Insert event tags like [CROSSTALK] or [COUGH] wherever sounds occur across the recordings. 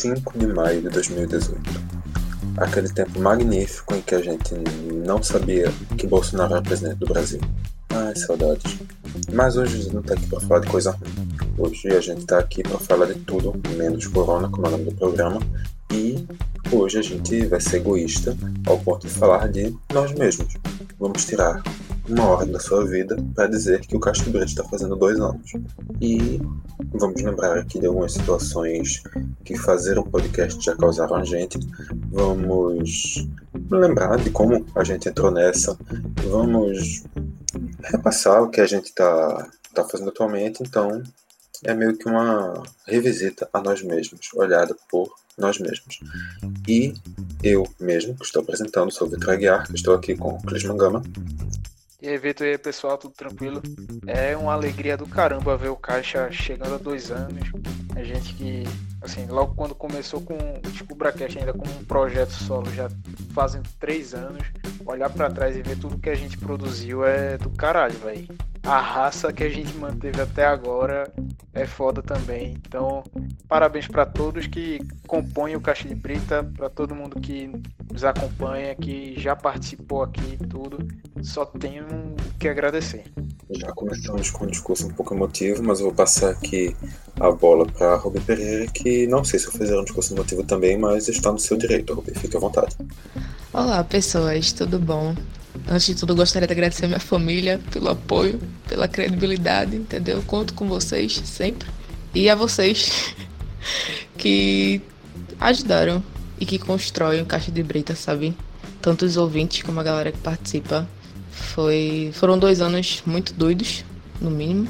5 de maio de 2018. Aquele tempo magnífico em que a gente não sabia que Bolsonaro era presidente do Brasil. Ai, saudades. Mas hoje a gente não tá aqui para falar de coisa ruim. Hoje a gente tá aqui para falar de tudo, menos corona, como é o nome do programa. E hoje a gente vai ser egoísta ao ponto de falar de nós mesmos. Vamos tirar uma hora da sua vida para dizer que o Castro Brito está fazendo dois anos. E vamos lembrar aqui de algumas situações que fazer um podcast já causaram a gente. Vamos lembrar de como a gente entrou nessa. Vamos repassar o que a gente está tá fazendo atualmente. Então, é meio que uma revisita a nós mesmos, olhada por nós mesmos. E eu mesmo, que estou apresentando, sou o Vitor Aguiar, estou aqui com o Clis Mangama. E aí, Vitor, e aí, pessoal, tudo tranquilo? É uma alegria do caramba ver o Caixa chegando a dois anos. A gente que, assim, logo quando começou com tipo, o Bracast ainda como um projeto solo, já fazem três anos, olhar para trás e ver tudo que a gente produziu é do caralho, velho. A raça que a gente manteve até agora é foda também. Então, parabéns para todos que compõem o Caixa de Brita, para todo mundo que nos acompanha, que já participou aqui e tudo. Só tenho que agradecer. Já começamos com um discurso um pouco emotivo, mas eu vou passar aqui a bola para Rubi Pereira, que não sei se eu fizer um discurso emotivo também, mas está no seu direito, Rubi. Fique à vontade. Olá, pessoas, tudo bom? Antes de tudo, gostaria de agradecer a minha família pelo apoio, pela credibilidade, entendeu? Conto com vocês sempre. E a vocês [LAUGHS] que ajudaram e que constroem o Caixa de Brita, sabe? Tanto os ouvintes como a galera que participa. Foi, foram dois anos muito doidos, no mínimo,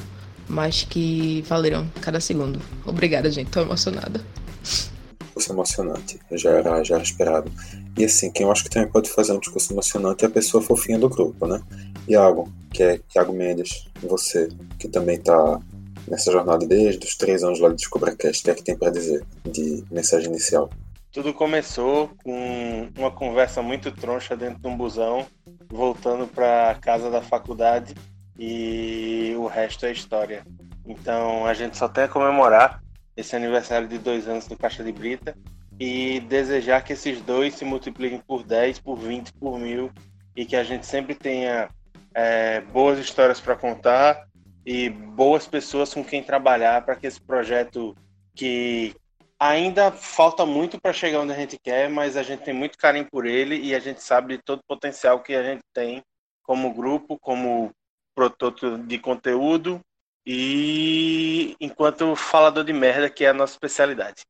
mas que valeram cada segundo. Obrigada, gente. Tô emocionada. Discurso emocionante. Já era, já era esperado. E assim, quem eu acho que também pode fazer um discurso emocionante é a pessoa fofinha do grupo, né? Iago, que é Iago Mendes, você, que também tá nessa jornada desde os três anos lá de DescobraCast, o que é que tem para dizer de mensagem inicial? Tudo começou com uma conversa muito troncha dentro de um busão, voltando para casa da faculdade e o resto é história. Então a gente só tem a comemorar esse aniversário de dois anos do Caixa de Brita e desejar que esses dois se multipliquem por 10, por 20, por mil e que a gente sempre tenha é, boas histórias para contar e boas pessoas com quem trabalhar para que esse projeto que ainda falta muito para chegar onde a gente quer, mas a gente tem muito carinho por ele e a gente sabe de todo o potencial que a gente tem como grupo, como produto de conteúdo e enquanto falador de merda, que é a nossa especialidade.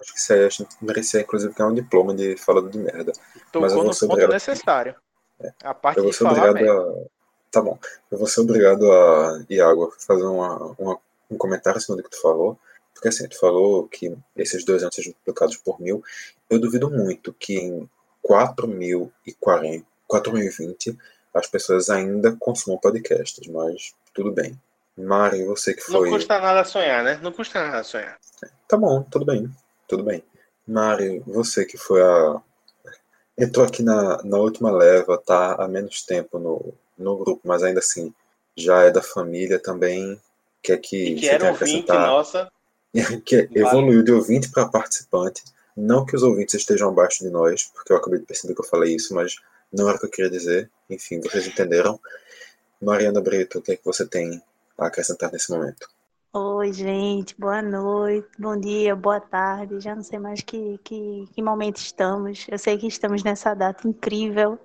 Acho que isso aí a gente merecia, inclusive, ganhar um diploma de falador de merda. Tocou mas eu vou no ponto obrigado. necessário. É. A parte Eu vou de ser falar obrigado merda. a. Tá bom. Eu vou ser obrigado a, Iago, a fazer uma, uma- um comentário acima do que tu falou. Porque assim, tu falou que esses dois anos sejam multiplicados por mil. Eu duvido muito que em 4040, 4020 as pessoas ainda consumam podcasts, mas tudo bem. Mari, você que Não foi. custa nada sonhar, né? Não custa nada sonhar. Tá bom, tudo bem, tudo bem. Mari, você que foi a. Entrou aqui na, na última leva, tá há menos tempo no, no grupo, mas ainda assim já é da família também. Quer que, E que era ouvinte nossa. [LAUGHS] que evoluiu de ouvinte para participante. Não que os ouvintes estejam abaixo de nós, porque eu acabei de perceber que eu falei isso, mas não era o que eu queria dizer. Enfim, vocês entenderam. Mariana Brito, o que é que você tem a acrescentar nesse momento? Oi, gente, boa noite, bom dia, boa tarde. Já não sei mais que, que, que momento estamos. Eu sei que estamos nessa data incrível.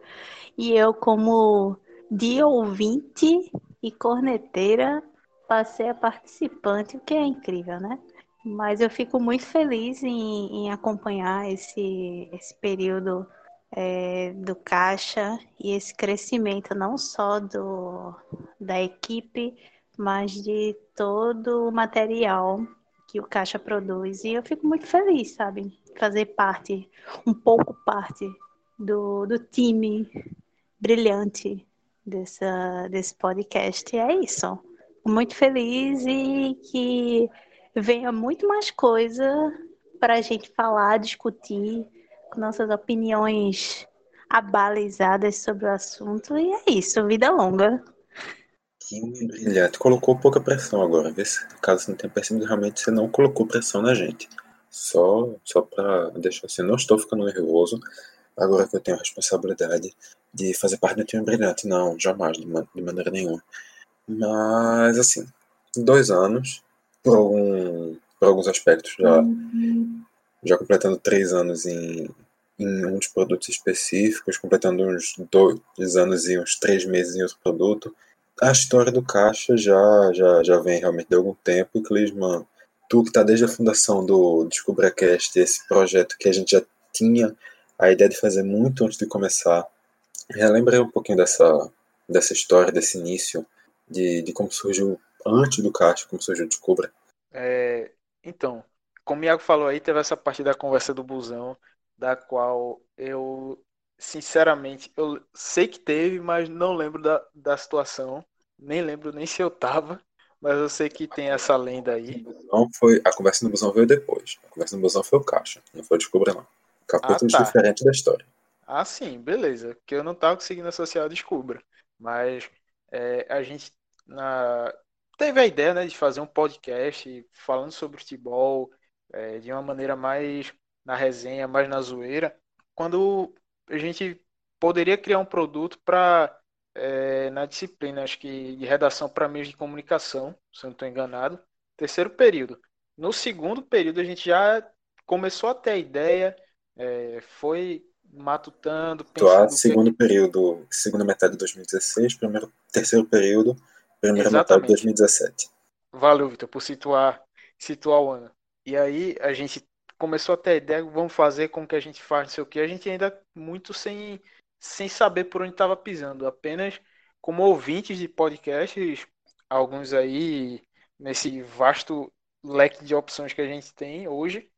E eu, como de ouvinte e corneteira, passei a participante, o que é incrível, né? Mas eu fico muito feliz em, em acompanhar esse, esse período é, do Caixa e esse crescimento não só do, da equipe mas de todo o material que o Caixa produz. E eu fico muito feliz, sabe? Fazer parte, um pouco parte do, do time brilhante dessa, desse podcast. E é isso. Muito feliz e que venha muito mais coisa para a gente falar, discutir, nossas opiniões abalizadas sobre o assunto. E é isso, vida longa. Que brilhante. Colocou pouca pressão agora, vê se caso você não tenha percebido, realmente você não colocou pressão na gente. Só, só para deixar assim, não estou ficando nervoso agora que eu tenho a responsabilidade de fazer parte do time brilhante. Não, jamais, de, de maneira nenhuma. Mas, assim, dois anos, por, algum, por alguns aspectos, já, uhum. já completando três anos em uns produtos específicos, completando uns dois anos e uns três meses em outro produto. A história do Caixa já, já, já vem realmente de algum tempo. E, Clisman, tu que está desde a fundação do DescubraCast, esse projeto que a gente já tinha a ideia de fazer muito antes de começar. Relembra um pouquinho dessa, dessa história, desse início, de, de como surgiu antes do Caixa, como surgiu o Descubra. É, então, como o Iago falou aí, teve essa parte da conversa do busão, da qual eu, sinceramente, eu sei que teve, mas não lembro da, da situação. Nem lembro nem se eu tava, mas eu sei que tem essa lenda aí. Não foi, a conversa no busão veio depois. A conversa no busão foi o Caixa, não foi o Descubra, não. Capítulos ah, tá. diferentes da história. Ah, sim, beleza. Que eu não tava conseguindo associar a Descubra. Mas é, a gente na... teve a ideia né, de fazer um podcast falando sobre futebol é, de uma maneira mais na resenha, mais na zoeira. Quando a gente poderia criar um produto para é, na disciplina, acho que de redação para meios de comunicação, se eu não estou enganado, terceiro período. No segundo período a gente já começou a ter a ideia, é, foi matutando, pensando... segundo que... período, segunda metade de 2016, primeiro, terceiro período, primeira Exatamente. metade de 2017. Valeu, Vitor, por situar, situar o ano. E aí a gente começou a ter a ideia, vamos fazer como que a gente faz, não sei o que, a gente ainda muito sem, sem saber por onde estava pisando, apenas como ouvintes de podcasts, alguns aí nesse vasto leque de opções que a gente tem hoje,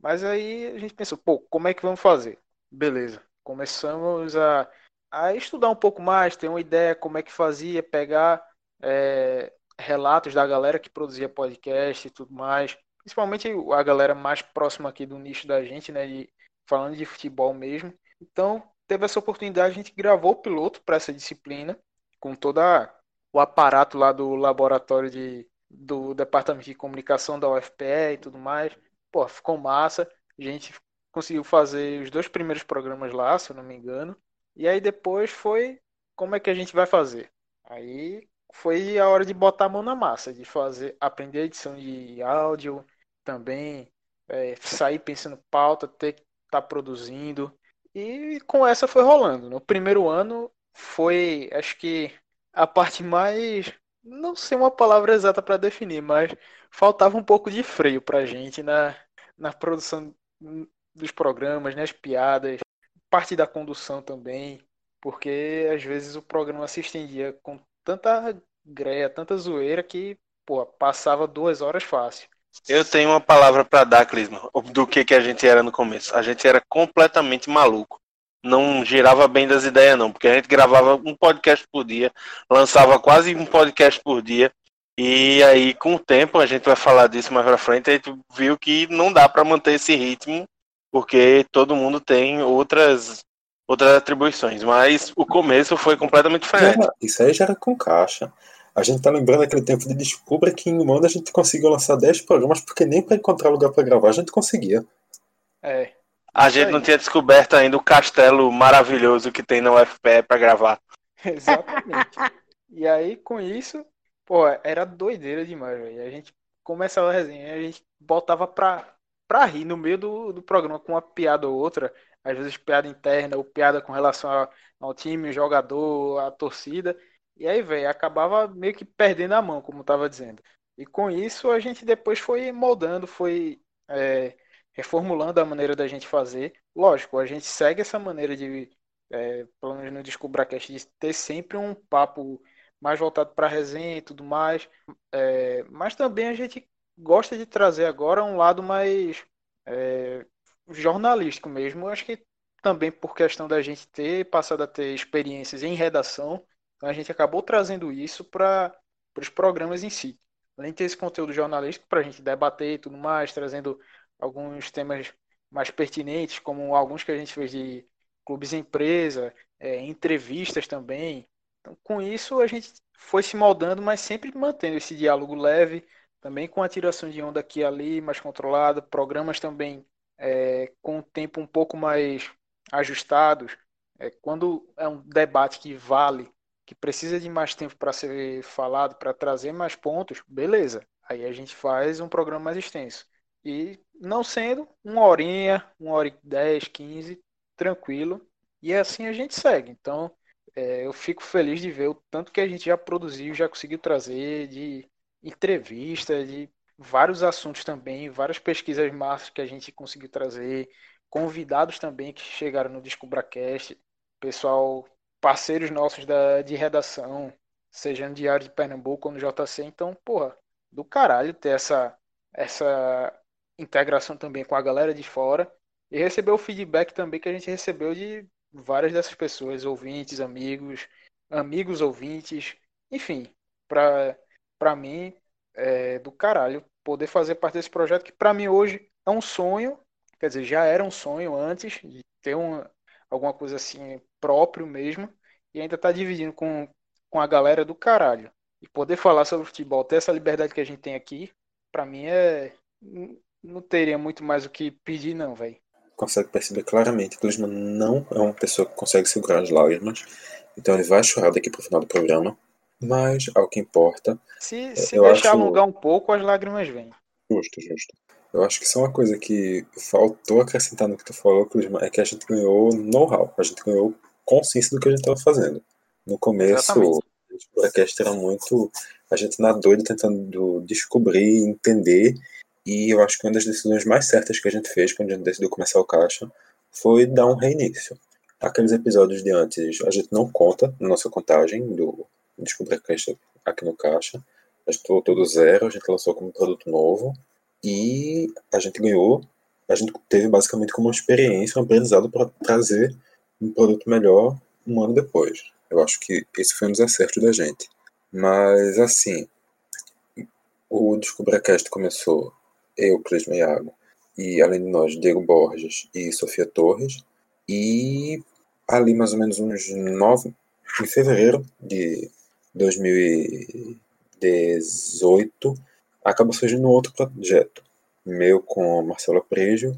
mas aí a gente pensou, pô, como é que vamos fazer? Beleza. Começamos a, a estudar um pouco mais, ter uma ideia como é que fazia, pegar é, relatos da galera que produzia podcast e tudo mais. Principalmente a galera mais próxima aqui do nicho da gente, né? De, falando de futebol mesmo. Então, teve essa oportunidade, a gente gravou o piloto para essa disciplina, com toda o aparato lá do laboratório de, do Departamento de Comunicação da UFPE e tudo mais pô, ficou massa. A gente conseguiu fazer os dois primeiros programas lá, se eu não me engano. E aí depois foi como é que a gente vai fazer. Aí foi a hora de botar a mão na massa, de fazer, aprender edição de áudio, também é, sair pensando pauta, ter que estar tá produzindo. E com essa foi rolando. No primeiro ano foi, acho que a parte mais não sei uma palavra exata para definir, mas faltava um pouco de freio pra gente na, na produção dos programas, nas piadas, parte da condução também, porque às vezes o programa se estendia com tanta greia, tanta zoeira que, pô, passava duas horas fácil. Eu tenho uma palavra para dar, Clisma, do que, que a gente era no começo. A gente era completamente maluco não girava bem das ideias, não, porque a gente gravava um podcast por dia, lançava quase um podcast por dia, e aí, com o tempo, a gente vai falar disso mais pra frente, a gente viu que não dá para manter esse ritmo, porque todo mundo tem outras outras atribuições, mas o começo foi completamente diferente. isso aí já era com caixa. A gente tá lembrando aquele tempo de descubra que em um ano a gente conseguiu lançar 10 programas, porque nem para encontrar lugar para gravar a gente conseguia. É, a gente não tinha descoberto ainda o castelo maravilhoso que tem na UFPE para gravar. [LAUGHS] Exatamente. e aí, com isso, pô, era doideira demais, velho. A gente começava a resenha, a gente botava pra, pra rir no meio do, do programa com uma piada ou outra, às vezes piada interna ou piada com relação ao, time, o jogador, a torcida. E aí, velho, acabava meio que perdendo a mão, como eu tava dizendo. E com isso a gente depois foi moldando, foi é, reformulando a maneira da gente fazer. Lógico, a gente segue essa maneira de, é, pelo menos no DescubraCast, de ter sempre um papo mais voltado para resenha e tudo mais. É, mas também a gente gosta de trazer agora um lado mais é, jornalístico mesmo. Acho que também por questão da gente ter passado a ter experiências em redação, então a gente acabou trazendo isso para os programas em si. Além de ter esse conteúdo jornalístico para a gente debater e tudo mais, trazendo alguns temas mais pertinentes, como alguns que a gente fez de clubes empresa, é, entrevistas também. Então, com isso, a gente foi se moldando, mas sempre mantendo esse diálogo leve, também com a tiração de onda aqui e ali, mais controlada, programas também é, com o tempo um pouco mais ajustados. É, quando é um debate que vale, que precisa de mais tempo para ser falado, para trazer mais pontos, beleza. Aí a gente faz um programa mais extenso. E não sendo uma horinha, uma hora e dez, quinze, tranquilo. E assim a gente segue. Então, é, eu fico feliz de ver o tanto que a gente já produziu, já conseguiu trazer de entrevista, de vários assuntos também, várias pesquisas massas que a gente conseguiu trazer, convidados também que chegaram no DescubraCast, pessoal, parceiros nossos da, de redação, seja no Diário de Pernambuco ou no JC. Então, porra, do caralho ter essa, essa integração também com a galera de fora e receber o feedback também que a gente recebeu de várias dessas pessoas, ouvintes, amigos, amigos ouvintes, enfim, para mim é do caralho poder fazer parte desse projeto que para mim hoje é um sonho, quer dizer, já era um sonho antes de ter uma, alguma coisa assim próprio mesmo. E ainda tá dividindo com, com a galera do caralho. E poder falar sobre futebol, ter essa liberdade que a gente tem aqui, para mim é não teria muito mais o que pedir não, velho consegue perceber claramente que o Lisman não é uma pessoa que consegue segurar as lágrimas, então ele vai chorar daqui pro final do programa, mas ao que importa. Se, se eu deixar acho... alongar um pouco, as lágrimas vêm. Justo, justo. Eu acho que isso é uma coisa que faltou acrescentar no que tu falou, é que a gente ganhou know-how, a gente ganhou consciência do que a gente estava fazendo. No começo, Exatamente. o podcast era muito a gente na doida tentando descobrir, entender e eu acho que uma das decisões mais certas que a gente fez quando a gente decidiu começar o Caixa foi dar um reinício. Aqueles episódios de antes a gente não conta na nossa contagem do Descobrir Caixa aqui no Caixa. A gente voltou do zero, a gente lançou como produto novo e a gente ganhou, a gente teve basicamente como uma experiência, um aprendizado para trazer um produto melhor um ano depois. Eu acho que esse foi um desacerto da gente. Mas assim, o Descubrecast começou eu, Clisma Iago, e além de nós, Diego Borges e Sofia Torres. E ali mais ou menos uns nove, em fevereiro de 2018, acaba surgindo outro projeto, meu com Marcelo Prejo,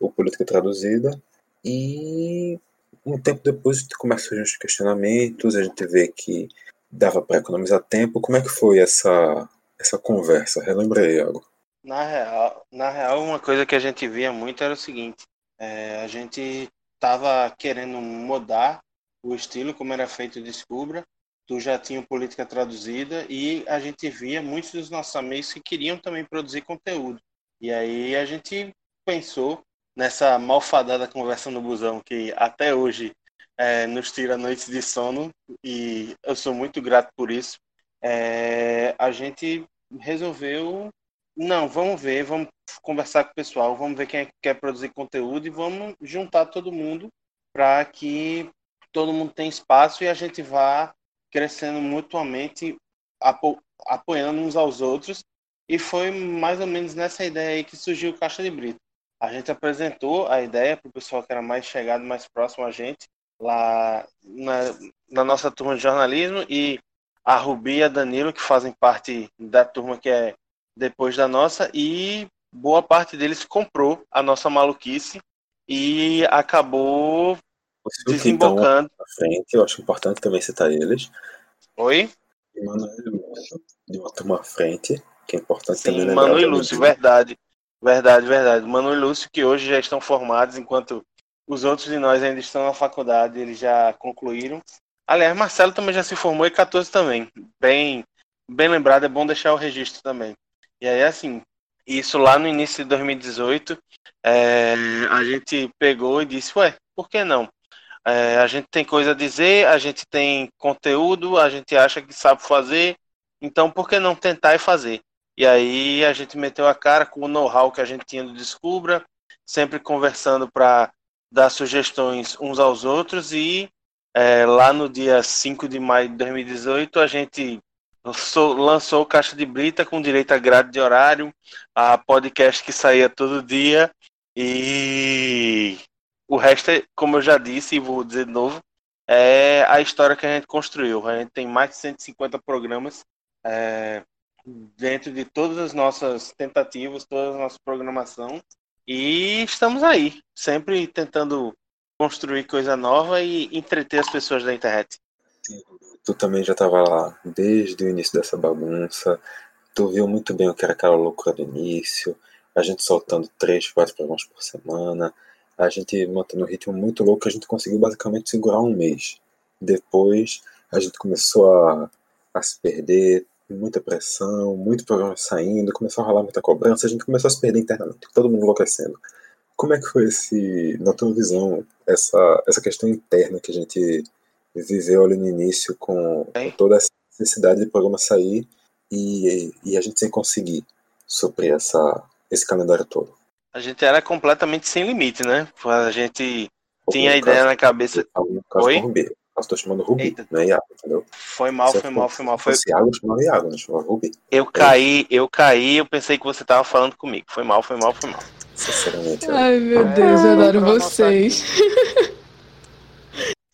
o Política Traduzida, e um tempo depois a gente começa a surgir uns questionamentos, a gente vê que dava para economizar tempo. Como é que foi essa, essa conversa? Relembra aí, Iago. Na real, na real, uma coisa que a gente via muito era o seguinte: é, a gente estava querendo mudar o estilo como era feito o Descubra, tu já tinha política traduzida e a gente via muitos dos nossos amigos que queriam também produzir conteúdo. E aí a gente pensou nessa malfadada conversa no busão que até hoje é, nos tira noites de sono e eu sou muito grato por isso. É, a gente resolveu não, vamos ver, vamos conversar com o pessoal, vamos ver quem é que quer produzir conteúdo e vamos juntar todo mundo para que todo mundo tenha espaço e a gente vá crescendo mutuamente, apo apoiando uns aos outros. E foi mais ou menos nessa ideia aí que surgiu o Caixa de Brito. A gente apresentou a ideia para o pessoal que era mais chegado, mais próximo a gente, lá na, na nossa turma de jornalismo, e a Rubi e a Danilo, que fazem parte da turma que é depois da nossa e boa parte deles comprou a nossa maluquice e acabou desembocando. Então, frente, eu acho importante também citar eles. Oi? Manoel e Lúcio, de uma turma à frente, que é importante Sim, também Manu e Lúcio, verdade. Verdade, verdade. Manu e Lúcio, que hoje já estão formados, enquanto os outros de nós ainda estão na faculdade, eles já concluíram. Aliás, Marcelo também já se formou e 14 também. Bem, bem lembrado, é bom deixar o registro também. E aí, assim, isso lá no início de 2018, é, a gente pegou e disse, ué, por que não? É, a gente tem coisa a dizer, a gente tem conteúdo, a gente acha que sabe fazer, então por que não tentar e fazer? E aí a gente meteu a cara com o know-how que a gente tinha do Descubra, sempre conversando para dar sugestões uns aos outros e é, lá no dia 5 de maio de 2018 a gente lançou, lançou Caixa de Brita com direito a grade de horário, a podcast que saía todo dia e o resto, é, como eu já disse e vou dizer de novo, é a história que a gente construiu. A gente tem mais de 150 programas. É, dentro de todas as nossas tentativas, toda a nossa programação. E estamos aí, sempre tentando construir coisa nova e entreter as pessoas da internet. Tu também já estava lá desde o início dessa bagunça. Tu viu muito bem o que era aquela loucura do início. A gente soltando três, quatro programas por semana. A gente mantendo um ritmo muito louco. A gente conseguiu basicamente segurar um mês. Depois a gente começou a, a se perder, muita pressão, muito programa saindo, começou a rolar muita cobrança, a gente começou a se perder internamente, todo mundo enlouquecendo. Como é que foi esse, na tua visão, essa, essa questão interna que a gente viveu ali no início com, com toda essa necessidade de programa sair e, e a gente sem conseguir suprir essa, esse calendário todo? A gente era completamente sem limite, né? A gente tinha a ideia na cabeça. Oi? Eu estou chamando Rubi, Eita. não é Iago, entendeu? Foi mal, foi mal, foi mal. Foi... Se Iago, eu chamava Iago, não chamava Rubi. Eu caí, eu caí, eu pensei que você tava falando comigo. Foi mal, foi mal, foi mal. Sinceramente. Ai, meu Deus, eu adoro vocês.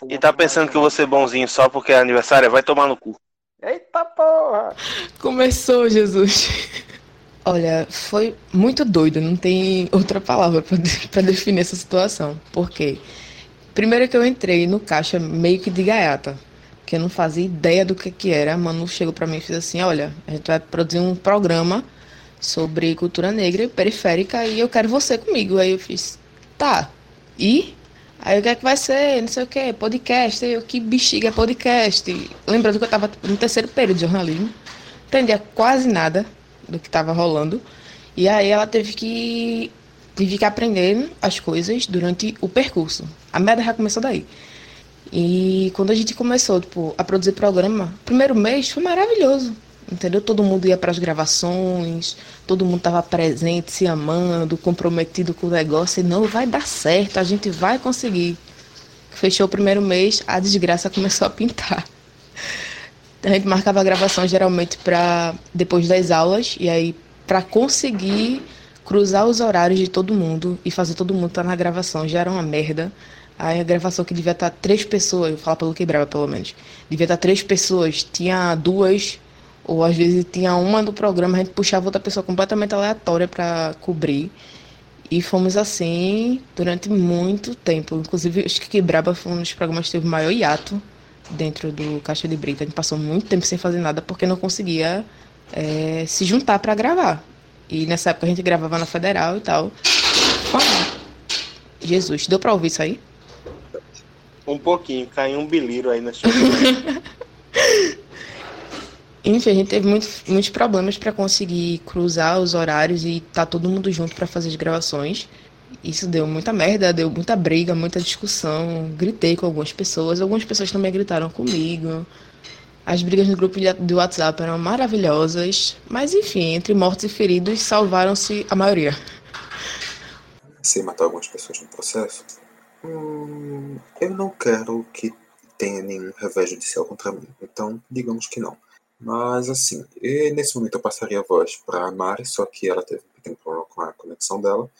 E tá pensando que eu vou ser bonzinho só porque é aniversário? Vai tomar no cu. Eita porra! Começou, Jesus. Olha, foi muito doido, não tem outra palavra para definir essa situação. Por quê? Primeiro que eu entrei no caixa meio que de gaiata, que eu não fazia ideia do que que era. A Manu chegou para mim e fez assim: "Olha, a gente vai produzir um programa sobre cultura negra e periférica e eu quero você comigo". Aí eu fiz: "Tá. E Aí o que é que vai ser? Não sei o que, podcast. Eu, que bexiga é podcast? Lembrando que eu estava no terceiro período de jornalismo, entendia quase nada do que estava rolando. E aí ela teve que tive que aprender as coisas durante o percurso. A merda já começou daí. E quando a gente começou tipo, a produzir programa, primeiro mês foi maravilhoso. Entendeu? Todo mundo ia para as gravações, todo mundo estava presente, se amando, comprometido com o negócio. E não, vai dar certo, a gente vai conseguir. Fechou o primeiro mês, a desgraça [LAUGHS] começou a pintar. A gente marcava a gravação geralmente para depois das aulas, e aí para conseguir cruzar os horários de todo mundo e fazer todo mundo estar tá na gravação já era uma merda. Aí a gravação que devia estar tá três pessoas, vou falar pelo quebrava pelo menos, devia estar tá três pessoas, tinha duas, ou às vezes tinha uma do programa, a gente puxava outra pessoa completamente aleatória para cobrir. E fomos assim durante muito tempo. Inclusive, acho que Quebraba foi um dos programas que teve o maior hiato dentro do Caixa de Brita. A gente passou muito tempo sem fazer nada porque não conseguia é, se juntar para gravar. E nessa época a gente gravava na Federal e tal. Jesus, deu pra ouvir isso aí? Um pouquinho, caiu um biliro aí na sua [LAUGHS] Enfim, a gente teve muitos, muitos problemas para conseguir cruzar os horários e tá todo mundo junto para fazer as gravações. Isso deu muita merda, deu muita briga, muita discussão. Gritei com algumas pessoas, algumas pessoas também gritaram comigo. As brigas no grupo do WhatsApp eram maravilhosas, mas enfim, entre mortos e feridos, salvaram-se a maioria. Sem matar algumas pessoas no processo? Hum, eu não quero que tenha nenhum revés judicial contra mim, então digamos que não. Mas assim, nesse momento eu passaria a voz para a Mari, só que ela teve um pequeno problema com a conexão dela.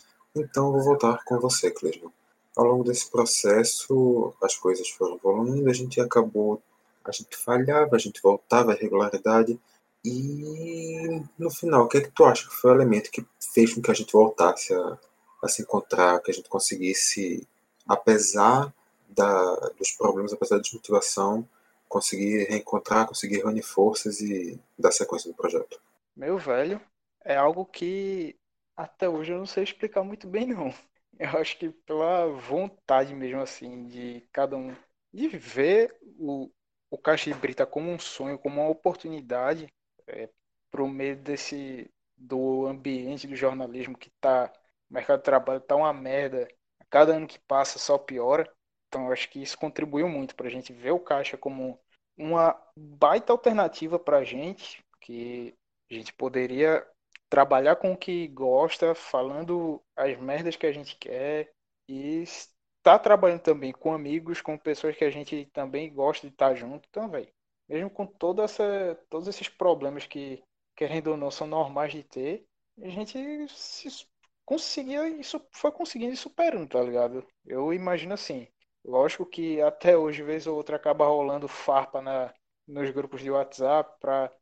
Então vou voltar com você, Clisman. Ao longo desse processo, as coisas foram evoluindo, a gente acabou a gente falhava, a gente voltava à regularidade. E no final, o que é que tu acha que foi o elemento que fez com que a gente voltasse a, a se encontrar, que a gente conseguisse, apesar da, dos problemas, apesar da desmotivação, conseguir reencontrar, conseguir reunir forças e dar sequência no projeto? Meu velho, é algo que até hoje eu não sei explicar muito bem, não. [LAUGHS] Eu acho que pela vontade mesmo, assim, de cada um, de ver o, o Caixa de Brita como um sonho, como uma oportunidade é, para o meio desse do ambiente do jornalismo que tá o mercado de trabalho tá uma merda a cada ano que passa só piora então eu acho que isso contribuiu muito para a gente ver o Caixa como uma baita alternativa para a gente que a gente poderia trabalhar com o que gosta falando as merdas que a gente quer e tá trabalhando também com amigos, com pessoas que a gente também gosta de estar junto, então, velho, mesmo com toda essa, todos esses problemas que, querendo ou não, são normais de ter, a gente se, conseguia isso, foi conseguindo e superando, tá ligado? Eu imagino assim, lógico que até hoje, vez ou outra, acaba rolando farpa na, nos grupos de WhatsApp pra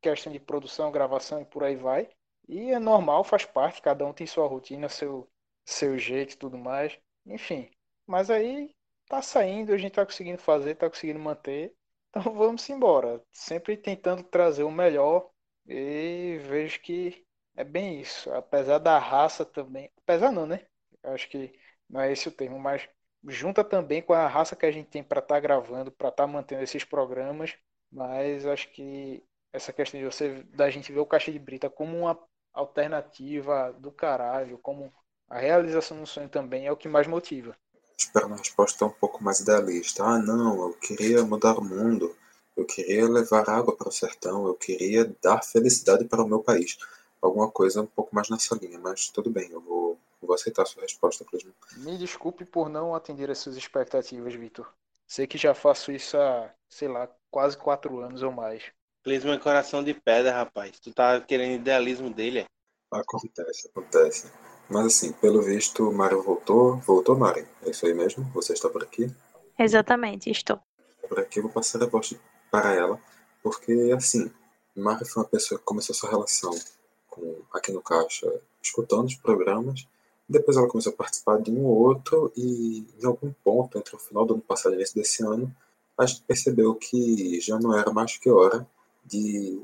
questão de produção, gravação e por aí vai. E é normal, faz parte, cada um tem sua rotina, seu, seu jeito e tudo mais. Enfim. Mas aí tá saindo, a gente tá conseguindo fazer, tá conseguindo manter. [LAUGHS] Então vamos embora. Sempre tentando trazer o melhor. E vejo que é bem isso. Apesar da raça também. Apesar não, né? Acho que não é esse o termo, mas junta também com a raça que a gente tem para estar tá gravando, para estar tá mantendo esses programas. Mas acho que essa questão de você da gente ver o Caixa de Brita como uma alternativa do caralho, como a realização do sonho também é o que mais motiva. Espero uma resposta um pouco mais idealista. Ah, não, eu queria mudar o mundo. Eu queria levar água para o sertão. Eu queria dar felicidade para o meu país. Alguma coisa um pouco mais nessa linha, mas tudo bem, eu vou, vou aceitar a sua resposta, Clisman. Me desculpe por não atender as suas expectativas, Vitor. Sei que já faço isso há, sei lá, quase quatro anos ou mais. Clisman é coração de pedra, rapaz. Tu tá querendo idealismo dele, é? Acontece, acontece. Mas assim, pelo visto, Mário voltou. Voltou, Mário? É isso aí mesmo? Você está por aqui? Exatamente, estou. Por aqui eu vou passar a voz para ela, porque assim, Mário foi uma pessoa que começou sua relação com, aqui no Caixa, escutando os programas. Depois ela começou a participar de um ou outro, e em algum ponto, entre o final do ano passado e o início desse ano, a gente percebeu que já não era mais que hora de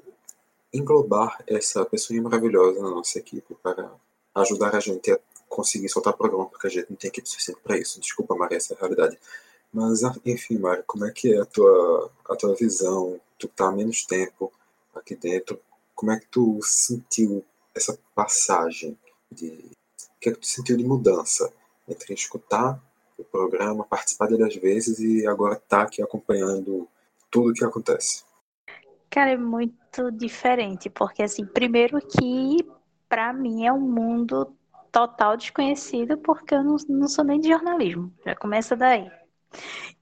englobar essa pessoa maravilhosa na nossa equipe para ajudar a gente a conseguir soltar programa, porque a gente não tem equipe suficiente para isso. Desculpa, Maria, essa é a realidade. Mas, ah, enfim, Mário, como é que é a tua, a tua visão? Tu tá há menos tempo aqui dentro. Como é que tu sentiu essa passagem de... O que é que tu sentiu de mudança entre escutar o programa, participar dele às vezes e agora estar tá aqui acompanhando tudo o que acontece? Cara, é muito diferente, porque assim, primeiro que para mim é um mundo total desconhecido, porque eu não, não sou nem de jornalismo, já começa daí.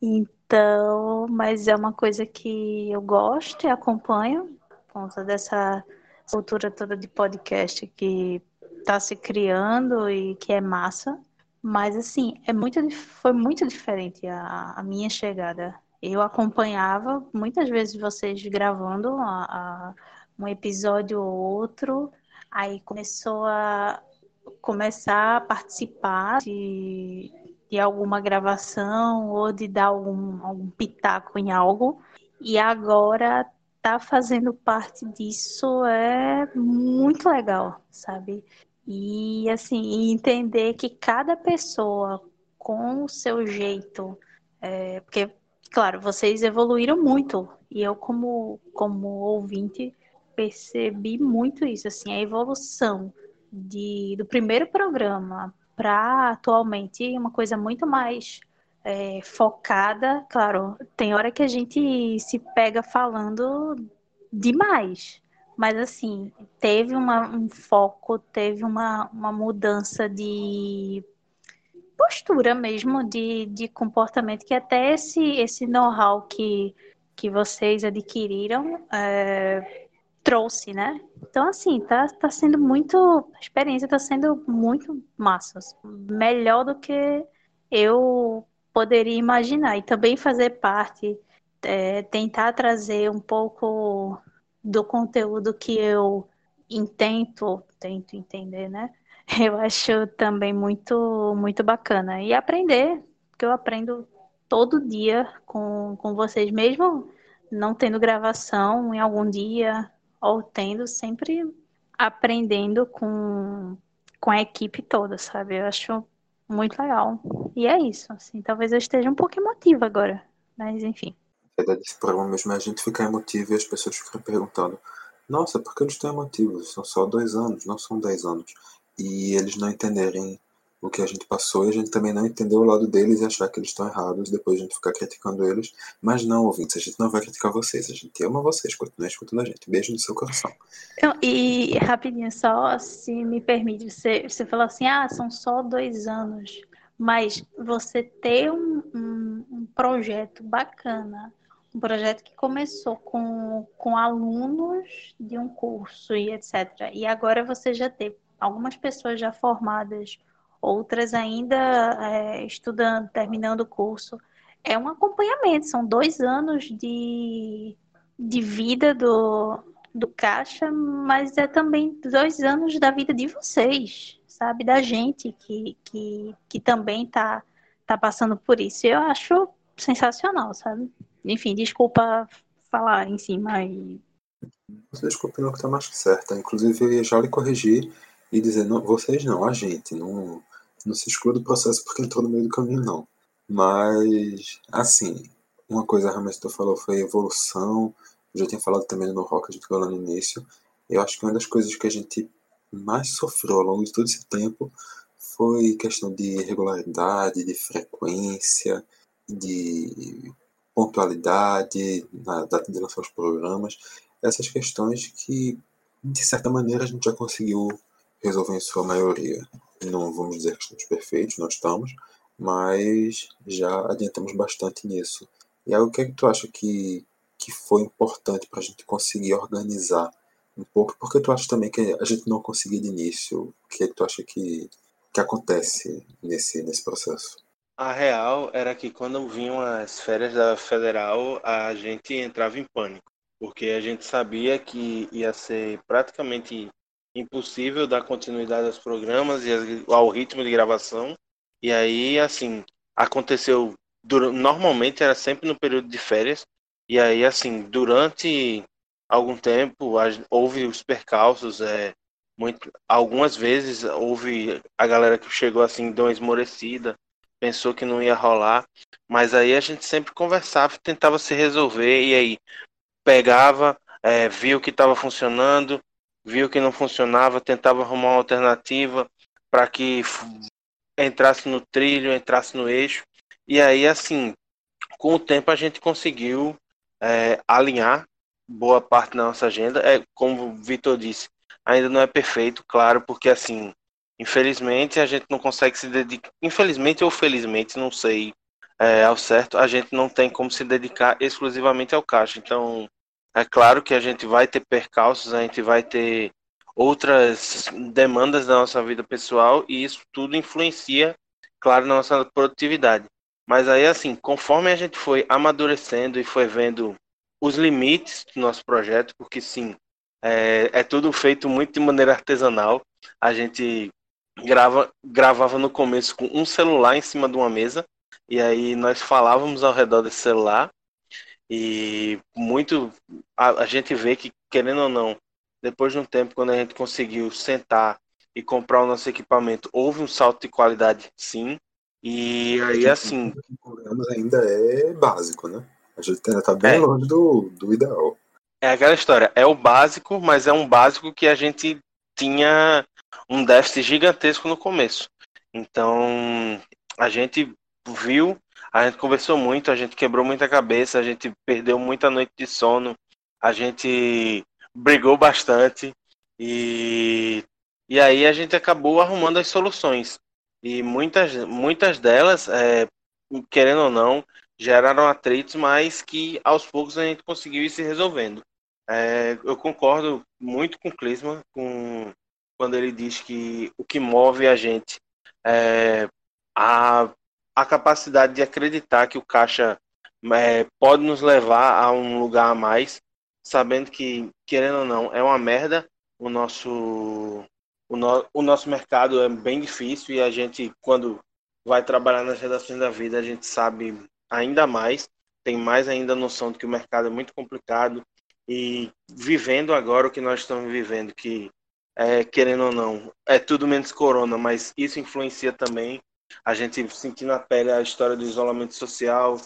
Então, mas é uma coisa que eu gosto e acompanho, por conta dessa cultura toda de podcast que está se criando e que é massa. Mas assim, é muito, foi muito diferente a, a minha chegada. Eu acompanhava muitas vezes vocês gravando a, a, um episódio ou outro, Aí começou a começar a participar de, de alguma gravação ou de dar algum, algum pitaco em algo. E agora tá fazendo parte disso é muito legal, sabe? E assim, entender que cada pessoa com o seu jeito, é, porque, claro, vocês evoluíram muito, e eu como, como ouvinte percebi muito isso, assim, a evolução de, do primeiro programa para atualmente uma coisa muito mais é, focada. Claro, tem hora que a gente se pega falando demais, mas assim, teve uma, um foco, teve uma, uma mudança de postura mesmo, de, de comportamento, que até esse, esse know-how que, que vocês adquiriram é, trouxe, né? Então, assim, tá, tá sendo muito. A experiência tá sendo muito massa. Assim, melhor do que eu poderia imaginar. E também fazer parte, é, tentar trazer um pouco do conteúdo que eu intento, tento entender, né? [LAUGHS] Eu acho também muito, muito bacana. E aprender, que eu aprendo todo dia com, com vocês, mesmo não tendo gravação em algum dia, ou tendo sempre aprendendo com, com a equipe toda, sabe? Eu acho muito legal. E é isso, assim, talvez eu esteja um pouco emotiva agora, mas enfim. A verdade desse programa mesmo é a gente ficar emotivo e as pessoas ficam perguntando nossa, por que eles estão emotivos? São só dois anos, não são dez anos. E eles não entenderem o que a gente passou e a gente também não entendeu o lado deles e achar que eles estão errados, depois a gente ficar criticando eles. Mas não, ouvintes, a gente não vai criticar vocês, a gente ama vocês, continue escutando a gente. Beijo no seu coração. E rapidinho, só se me permite, você, você falou assim, ah, são só dois anos, mas você ter um, um, um projeto bacana, um projeto que começou com, com alunos de um curso e etc. E agora você já tem algumas pessoas já formadas outras ainda é, estudando, terminando o curso. É um acompanhamento, são dois anos de, de vida do, do caixa, mas é também dois anos da vida de vocês, sabe? Da gente que, que, que também tá, tá passando por isso. Eu acho sensacional, sabe? Enfim, desculpa falar em cima e. Você desculpe não que tá mais certa. Inclusive eu já lhe corrigir e dizer, não, vocês não, a gente, não, não se exclua do processo porque entrou no meio do caminho, não. Mas, assim, uma coisa realmente que tu falou foi evolução. Eu já tinha falado também no rock, a gente falou no início. Eu acho que uma das coisas que a gente mais sofreu ao longo de todo esse tempo foi questão de regularidade, de frequência, de pontualidade na data de lançar os programas. Essas questões que, de certa maneira, a gente já conseguiu resolver em sua maioria. Não vamos dizer que estamos perfeitos, não estamos, mas já adiantamos bastante nisso. E aí, o que, é que tu acha que, que foi importante para a gente conseguir organizar um pouco? Porque tu acha também que a gente não conseguiu de início? O que, é que tu acha que, que acontece nesse, nesse processo? A real era que quando vinham as férias da federal, a gente entrava em pânico, porque a gente sabia que ia ser praticamente impossível dar continuidade aos programas e ao ritmo de gravação e aí, assim, aconteceu. Normalmente era sempre no período de férias. E aí, assim, durante algum tempo houve os percalços. É, muito, algumas vezes houve a galera que chegou assim, deu uma esmorecida, pensou que não ia rolar. Mas aí a gente sempre conversava, tentava se resolver. E aí pegava, é, viu que estava funcionando, viu que não funcionava, tentava arrumar uma alternativa para que entrasse no trilho, entrasse no eixo. E aí, assim, com o tempo a gente conseguiu é, alinhar boa parte da nossa agenda. É, como o Vitor disse, ainda não é perfeito, claro, porque assim, infelizmente a gente não consegue se dedicar. Infelizmente ou felizmente, não sei é, ao certo, a gente não tem como se dedicar exclusivamente ao caixa. Então, é claro que a gente vai ter percalços, a gente vai ter outras demandas da nossa vida pessoal e isso tudo influencia, claro, na nossa produtividade. Mas aí, assim, conforme a gente foi amadurecendo e foi vendo os limites do nosso projeto, porque sim, é, é tudo feito muito de maneira artesanal. A gente grava, gravava no começo com um celular em cima de uma mesa, e aí nós falávamos ao redor desse celular, e muito a, a gente vê que, querendo ou não, depois de um tempo, quando a gente conseguiu sentar e comprar o nosso equipamento, houve um salto de qualidade, sim. E aí, assim. O ainda é básico, né? A gente ainda tá bem é. longe do, do ideal. É aquela história, é o básico, mas é um básico que a gente tinha um déficit gigantesco no começo. Então, a gente viu, a gente conversou muito, a gente quebrou muita cabeça, a gente perdeu muita noite de sono, a gente brigou bastante e, e aí a gente acabou arrumando as soluções. E muitas, muitas delas, é, querendo ou não, geraram atritos, mas que aos poucos a gente conseguiu ir se resolvendo. É, eu concordo muito com o Clisman com, quando ele diz que o que move a gente é a, a capacidade de acreditar que o caixa é, pode nos levar a um lugar a mais sabendo que, querendo ou não, é uma merda. O nosso, o, no, o nosso mercado é bem difícil e a gente, quando vai trabalhar nas redações da vida, a gente sabe ainda mais, tem mais ainda noção de que o mercado é muito complicado e vivendo agora o que nós estamos vivendo, que é, querendo ou não, é tudo menos corona, mas isso influencia também a gente sentir na pele a história do isolamento social,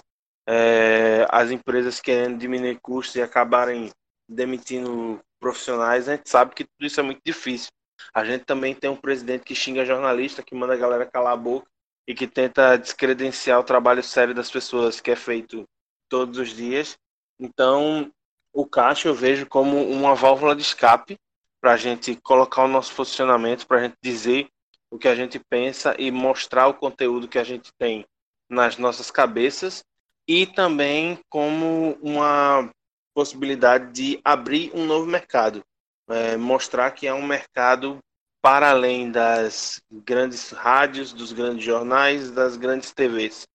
é, as empresas querendo diminuir custos e acabarem demitindo profissionais, a gente sabe que tudo isso é muito difícil. A gente também tem um presidente que xinga jornalista, que manda a galera calar a boca e que tenta descredenciar o trabalho sério das pessoas, que é feito todos os dias. Então, o caixa eu vejo como uma válvula de escape para a gente colocar o nosso posicionamento, para a gente dizer o que a gente pensa e mostrar o conteúdo que a gente tem nas nossas cabeças e também como uma possibilidade de abrir um novo mercado, é, mostrar que é um mercado para além das grandes rádios, dos grandes jornais, das grandes TVs.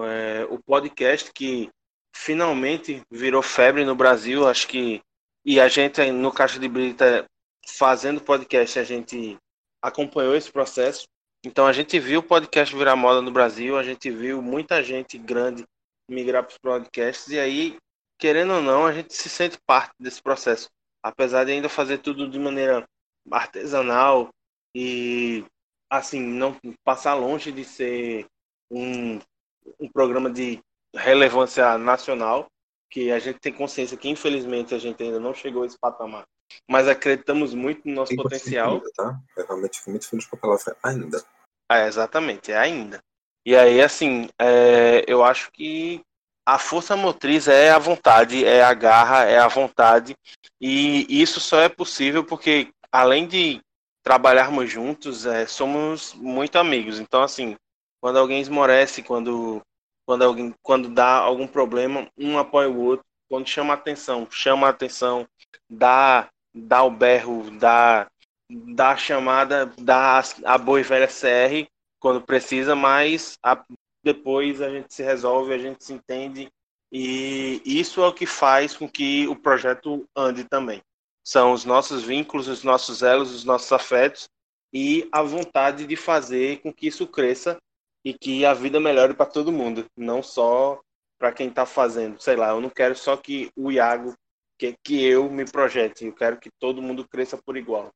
É, o podcast que finalmente virou febre no Brasil, acho que e a gente no Caixa de Brita fazendo podcast, a gente acompanhou esse processo. Então a gente viu o podcast virar moda no Brasil, a gente viu muita gente grande migrar para os podcasts e aí, querendo ou não, a gente se sente parte desse processo, apesar de ainda fazer tudo de maneira artesanal e assim não passar longe de ser um, um programa de relevância nacional, que a gente tem consciência que infelizmente a gente ainda não chegou a esse patamar, mas acreditamos muito no nosso tem potencial. Ainda, tá? Eu realmente fico muito feliz com a palavra ainda. É, exatamente, é ainda. E aí, assim, é, eu acho que a força motriz é a vontade, é a garra, é a vontade, e isso só é possível porque, além de trabalharmos juntos, é, somos muito amigos. Então, assim, quando alguém esmorece, quando, quando alguém quando dá algum problema, um apoia o outro. Quando chama atenção, chama atenção, dá, dá o berro, dá, dá a chamada, dá a boa e velha CR quando precisa, mas a, depois a gente se resolve, a gente se entende e isso é o que faz com que o projeto ande também são os nossos vínculos, os nossos elos, os nossos afetos e a vontade de fazer com que isso cresça e que a vida melhore para todo mundo, não só para quem está fazendo. Sei lá, eu não quero só que o Iago, que, que eu me projete, eu quero que todo mundo cresça por igual.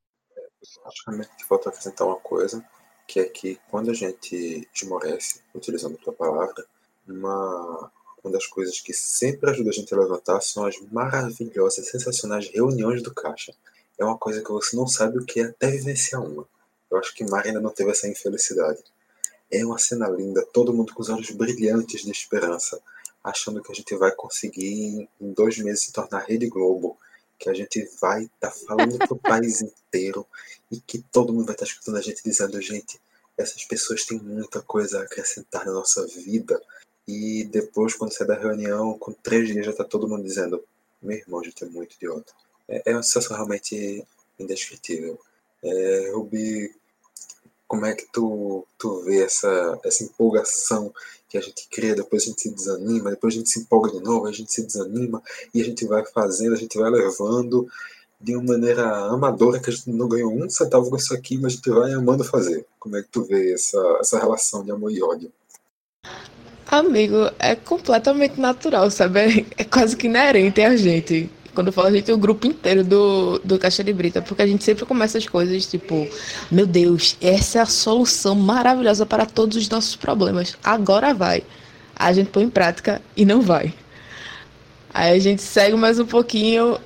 Acho que falta acrescentar uma coisa, que é que quando a gente esmorece, utilizando a tua palavra, uma, uma das coisas que sempre ajuda a gente a levantar são as maravilhosas, sensacionais reuniões do caixa. É uma coisa que você não sabe o que é até vivenciar uma. Eu acho que Mari ainda não teve essa infelicidade. É uma cena linda, todo mundo com os olhos brilhantes de esperança, achando que a gente vai conseguir em dois meses se tornar Rede Globo, que a gente vai estar tá falando para o [LAUGHS] país inteiro e que todo mundo vai estar tá escutando a gente dizendo: gente, essas pessoas têm muita coisa a acrescentar na nossa vida e depois, quando sai da reunião, com três dias já tá todo mundo dizendo: Meu irmão, a gente é muito idiota. É, é uma sensação realmente indescritível. É, Ruby, como é que tu, tu vê essa, essa empolgação que a gente cria, depois a gente se desanima, depois a gente se empolga de novo, a gente se desanima e a gente vai fazendo, a gente vai levando de uma maneira amadora, que a gente não ganhou um centavo com isso aqui, mas a gente vai amando fazer. Como é que tu vê essa, essa relação de amor e ódio? Amigo, é completamente natural, sabe? É quase que inerente a gente. Quando eu falo a gente, o grupo inteiro do, do Caixa de Brita, porque a gente sempre começa as coisas tipo, meu Deus, essa é a solução maravilhosa para todos os nossos problemas. Agora vai. A gente põe em prática e não vai. Aí a gente segue mais um pouquinho,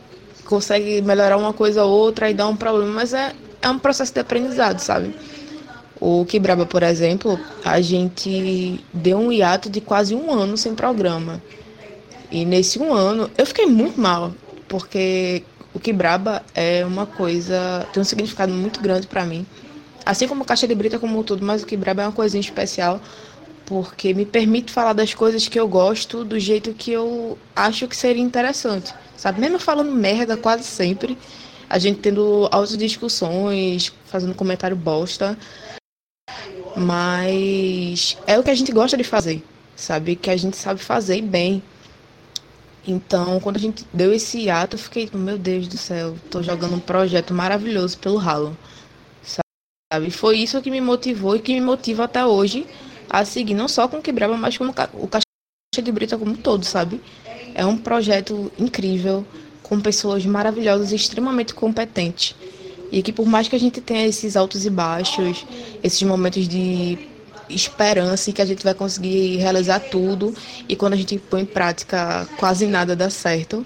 consegue melhorar uma coisa ou outra e dá um problema, mas é, é um processo de aprendizado, sabe? O Quebraba, por exemplo, a gente deu um hiato de quase um ano sem programa. E nesse um ano eu fiquei muito mal, porque o Quebraba é uma coisa, tem um significado muito grande para mim. Assim como Caixa de Brita, como tudo, mas o Quebraba é uma coisinha especial, porque me permite falar das coisas que eu gosto do jeito que eu acho que seria interessante. Sabe? Mesmo falando merda quase sempre, a gente tendo altas discussões, fazendo comentário bosta, mas é o que a gente gosta de fazer, sabe? Que a gente sabe fazer bem. Então, quando a gente deu esse ato, eu fiquei, meu Deus do céu, tô jogando um projeto maravilhoso pelo ralo. Sabe? Foi isso que me motivou e que me motiva até hoje a seguir, não só com o Quebrava, mas com o Caixa de Brita como um todo, sabe? É um projeto incrível, com pessoas maravilhosas e extremamente competentes. E que por mais que a gente tenha esses altos e baixos, esses momentos de esperança e que a gente vai conseguir realizar tudo, e quando a gente põe em prática quase nada dá certo,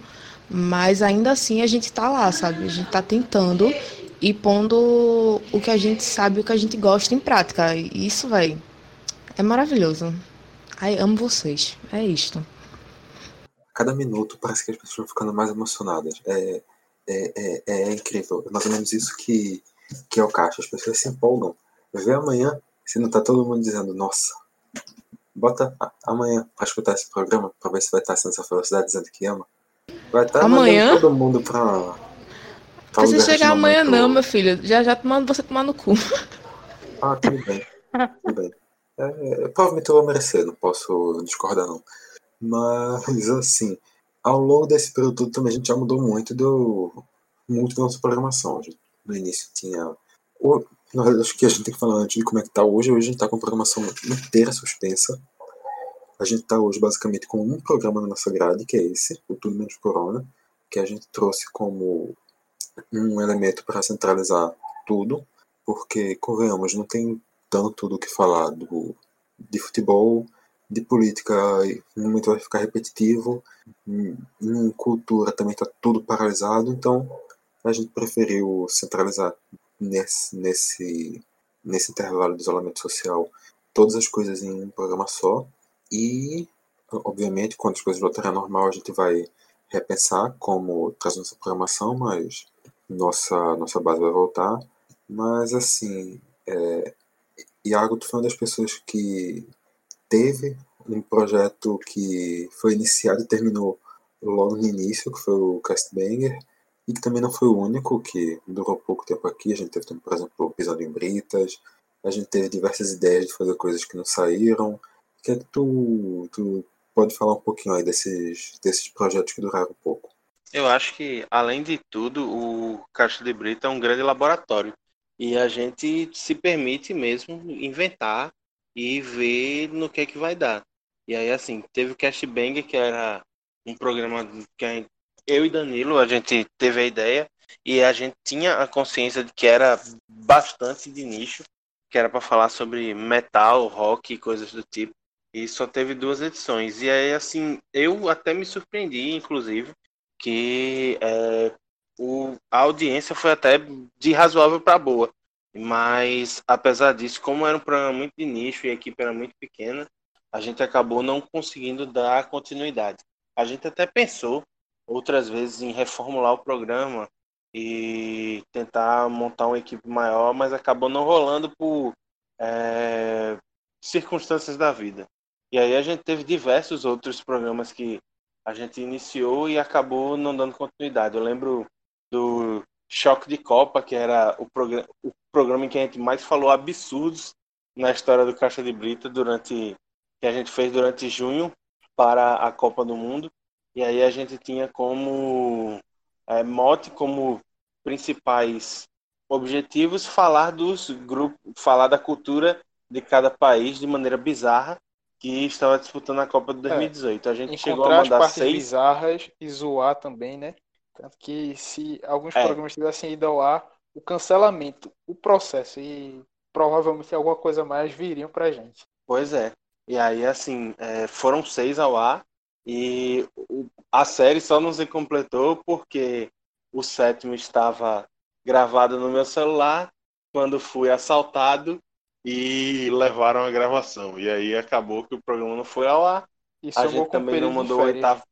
mas ainda assim a gente está lá, sabe? A gente está tentando e pondo o que a gente sabe, o que a gente gosta em prática. E isso, vai é maravilhoso. Ai, amo vocês. É isto. Cada minuto parece que as pessoas vão ficando mais emocionadas. É, é, é, é, incrível. É mais ou menos isso que, que é o caixa. As pessoas se empolgam. Vê amanhã, se não tá todo mundo dizendo, nossa, bota amanhã para escutar esse programa, para ver se vai estar sendo essa velocidade dizendo que ama. Vai estar amanhã todo mundo pra. pra você chegar amanhã não, meu filho. Já já tomando você tomar no cu. [LAUGHS] Ah, tudo bem. tudo bem. É, provavelmente eu vou merecer, não posso discordar não. Mas assim, ao longo desse período todo também a gente já mudou muito do muito da nossa programação. No início tinha. O, acho que a gente tem que falar antes de como é que tá hoje. Hoje a gente tá com a programação inteira suspensa. A gente tá hoje basicamente com um programa na nossa grade, que é esse, o Tudo Menos Corona, que a gente trouxe como um elemento para centralizar tudo, porque, convenhamos, não tem tanto do que falar do, de futebol, de política, no momento vai ficar repetitivo, em, cultura também está tudo paralisado, então a gente preferiu centralizar nesse, nesse, nesse intervalo de isolamento social todas as coisas em um programa só e, obviamente, quando as coisas voltarem ao normal, a gente vai repensar como trazer nossa programação, mas nossa, nossa base vai voltar. Mas, assim, é, Iago, tu foi uma das pessoas que teve um projeto que foi iniciado e terminou logo no início, que foi o Castbanger, e que também não foi o único, que durou pouco tempo aqui. A gente teve, por exemplo, Pisando em Britas, a gente teve diversas ideias de fazer coisas que não saíram. O que é que tu, tu pode falar um pouquinho aí desses, desses projetos que duraram um pouco? Eu acho que, além de tudo, o Caixa de Brita é um grande laboratório. E a gente se permite mesmo inventar e ver no que é que vai dar. E aí, assim, teve o Cash Bang, que era um programa que eu e Danilo, a gente teve a ideia e a gente tinha a consciência de que era bastante de nicho, que era para falar sobre metal, rock e coisas do tipo. E só teve duas edições. E aí, assim, eu até me surpreendi, inclusive, que é, o, a audiência foi até de razoável para boa. Mas, apesar disso, como era um programa muito de nicho e a equipe era muito pequena, a gente acabou não conseguindo dar continuidade. A gente até pensou outras vezes em reformular o programa e tentar montar uma equipe maior, mas acabou não rolando por é, circunstâncias da vida. E aí a gente teve diversos outros programas que a gente iniciou e acabou não dando continuidade. Eu lembro do Choque de Copa, que era o, programa, o programa em que a gente mais falou absurdos na história do Caixa de Brita durante que a gente fez durante junho para a Copa do Mundo. E aí a gente tinha como é, mote, como principais objetivos, falar dos grupos, falar da cultura de cada país de maneira bizarra que estava disputando a Copa de 2018. É, a gente chegou a mandar as seis bizarras e zoar também, né? Tanto que se alguns é. programas tivessem ido ao ar, o cancelamento, o processo e provavelmente alguma coisa mais viriam pra gente. Pois é. E aí, assim, é, foram seis ao ar e a série só não se completou porque o sétimo estava gravado no meu celular quando fui assaltado e levaram a gravação. E aí acabou que o programa não foi ao ar. E a gente também não mandou o oitavo.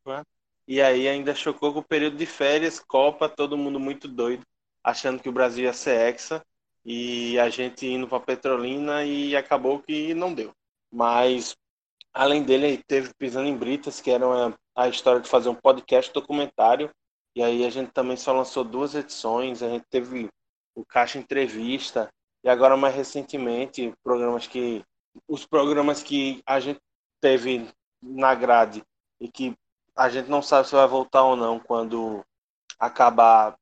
E aí ainda chocou com o período de férias, Copa, todo mundo muito doido, achando que o Brasil ia ser hexa. E a gente indo para Petrolina e acabou que não deu. Mas além dele, teve Pisando em Britas, que era uma, a história de fazer um podcast documentário. E aí a gente também só lançou duas edições. A gente teve o Caixa Entrevista, e agora, mais recentemente, programas que. Os programas que a gente teve na grade e que a gente não sabe se vai voltar ou não quando acabar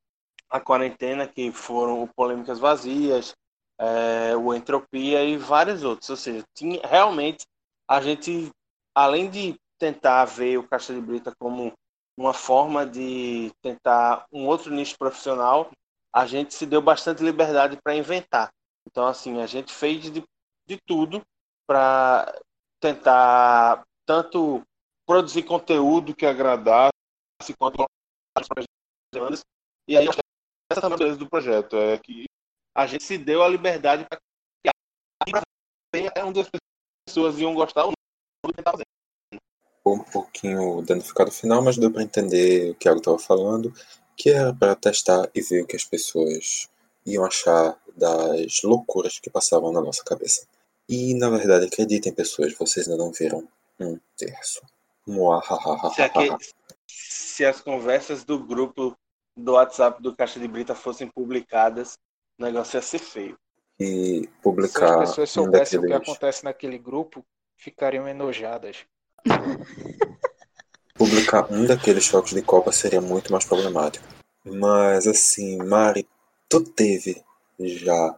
a quarentena, que foram o Polêmicas Vazias, é, o Entropia e vários outros. Ou seja, tinha, realmente a gente, além de tentar ver o Caixa de Brita como uma forma de tentar um outro nicho profissional, a gente se deu bastante liberdade para inventar. Então, assim, a gente fez de, de tudo para tentar tanto produzir conteúdo que agradasse quanto. E aí, essa é do projeto, é que a gente se deu a liberdade para que até onde as iam gostar ou não um pouquinho danificado no final, mas deu para entender o que Thiago estava falando, que era para testar e ver o que as pessoas iam achar das loucuras que passavam na nossa cabeça. E, na verdade, acreditem, pessoas, vocês ainda não viram um terço. Se, se as conversas do grupo do WhatsApp do Caixa de Brita fossem publicadas, o negócio ia ser feio. E publicar. Se as pessoas soubessem o que acontece naquele grupo, ficariam enojadas. [LAUGHS] publicar um daqueles jogos de Copa seria muito mais problemático. Mas assim, Mari, tu teve já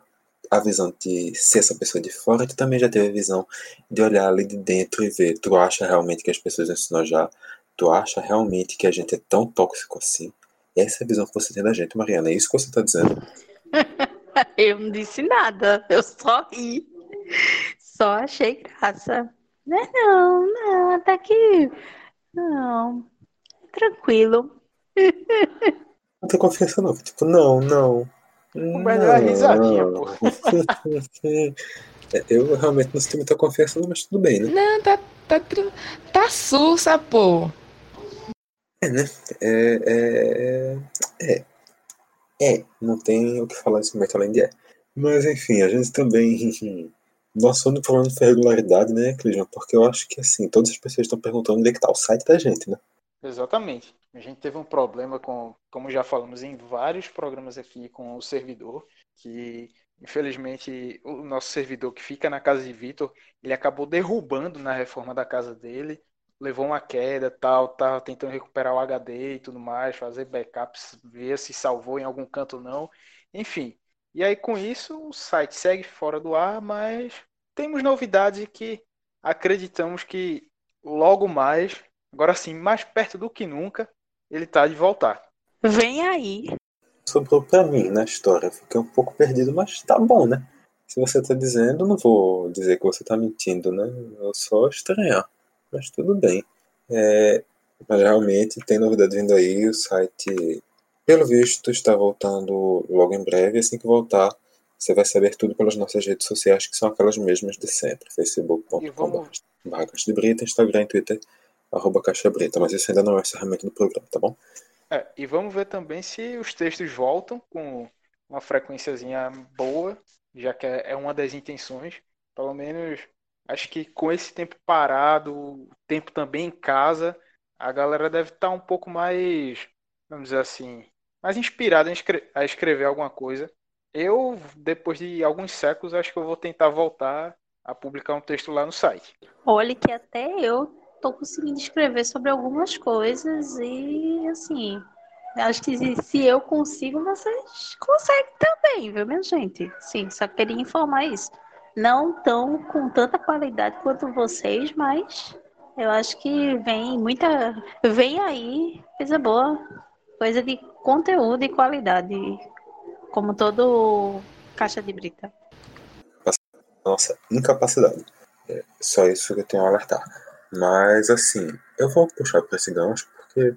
a visão de ser essa pessoa de fora, tu também já teve a visão de olhar ali de dentro e ver, tu acha realmente que as pessoas ensinam já, tu acha realmente que a gente é tão tóxico assim? Essa é a visão que você tem da gente, Mariana, é isso que você tá dizendo? [LAUGHS] [LAUGHS] eu não disse nada, eu só ri. Só achei graça. Não, é não, não, tá aqui. Não, tranquilo. Não tem confiança não, tipo, não, não. O melhor é risadinha, pô. [LAUGHS] Eu realmente não sinto muita confiança, não, mas tudo bem, né? Não, tá, tá, tá sussa, pô. É, né? É, é, é, é, não tem o que falar nesse momento além de é. Mas enfim, a gente também. Nosso único problema foi regularidade, né, Clisman? Porque eu acho que assim, todas as pessoas estão perguntando onde é que tá o site da gente, né? Exatamente. A gente teve um problema com, como já falamos em vários programas aqui, com o servidor, que infelizmente o nosso servidor que fica na casa de Vitor, ele acabou derrubando na reforma da casa dele, levou uma queda, tal, tá tentando recuperar o HD e tudo mais, fazer backups, ver se salvou em algum canto ou não. Enfim. E aí com isso o site segue fora do ar, mas temos novidades que acreditamos que logo mais, agora sim, mais perto do que nunca, ele tá de voltar. Vem aí. Sobrou pra mim na história. Fiquei um pouco perdido, mas tá bom, né? Se você tá dizendo, não vou dizer que você tá mentindo, né? Eu só estranhar. Mas tudo bem. É, mas realmente tem novidade vindo aí. O site, pelo visto, está voltando logo em breve. Assim que voltar, você vai saber tudo pelas nossas redes sociais, que são aquelas mesmas de sempre. facebook.com.br de Brita, Instagram e Twitter arroba Caixa Brita, mas isso ainda não é o encerramento do programa, tá bom? É, e vamos ver também se os textos voltam com uma frequênciazinha boa, já que é uma das intenções. Pelo menos, acho que com esse tempo parado, tempo também em casa, a galera deve estar um pouco mais, vamos dizer assim, mais inspirada a escrever alguma coisa. Eu, depois de alguns séculos, acho que eu vou tentar voltar a publicar um texto lá no site. Olha que até eu tô conseguindo escrever sobre algumas coisas e, assim, acho que se eu consigo, vocês conseguem também, viu, minha gente? Sim, só queria informar isso. Não tão com tanta qualidade quanto vocês, mas eu acho que vem muita. Vem aí coisa boa, coisa de conteúdo e qualidade, como todo caixa de brita. Nossa incapacidade. É só isso que eu tenho a alertar. Mas assim, eu vou puxar para esse gancho porque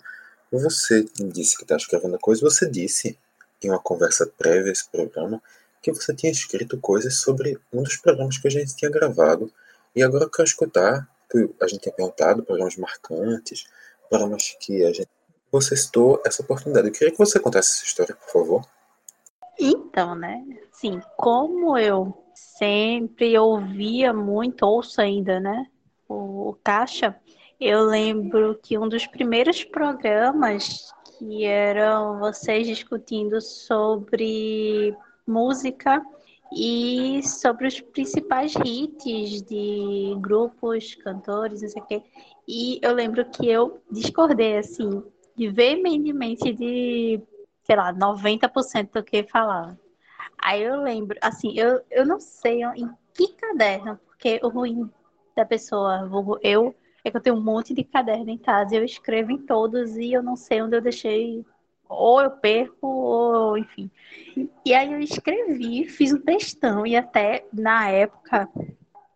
você disse que está escrevendo coisa, você disse em uma conversa prévia a esse programa que você tinha escrito coisas sobre um dos programas que a gente tinha gravado. E agora eu quero escutar, que a gente tinha perguntado, programas marcantes, programas que a gente. Você citou essa oportunidade. Eu queria que você contasse essa história, por favor. Então, né? Sim, como eu sempre ouvia muito, ouço ainda, né? o Caixa, eu lembro que um dos primeiros programas que eram vocês discutindo sobre música e sobre os principais hits de grupos, cantores, não sei o quê. E eu lembro que eu discordei, assim, veementemente de, sei lá, 90% do que falava. Aí eu lembro, assim, eu, eu não sei em que caderno, porque o ruim da pessoa. Eu é que eu tenho um monte de caderno em casa, eu escrevo em todos e eu não sei onde eu deixei, ou eu perco, ou enfim. E aí eu escrevi, fiz um textão e até na época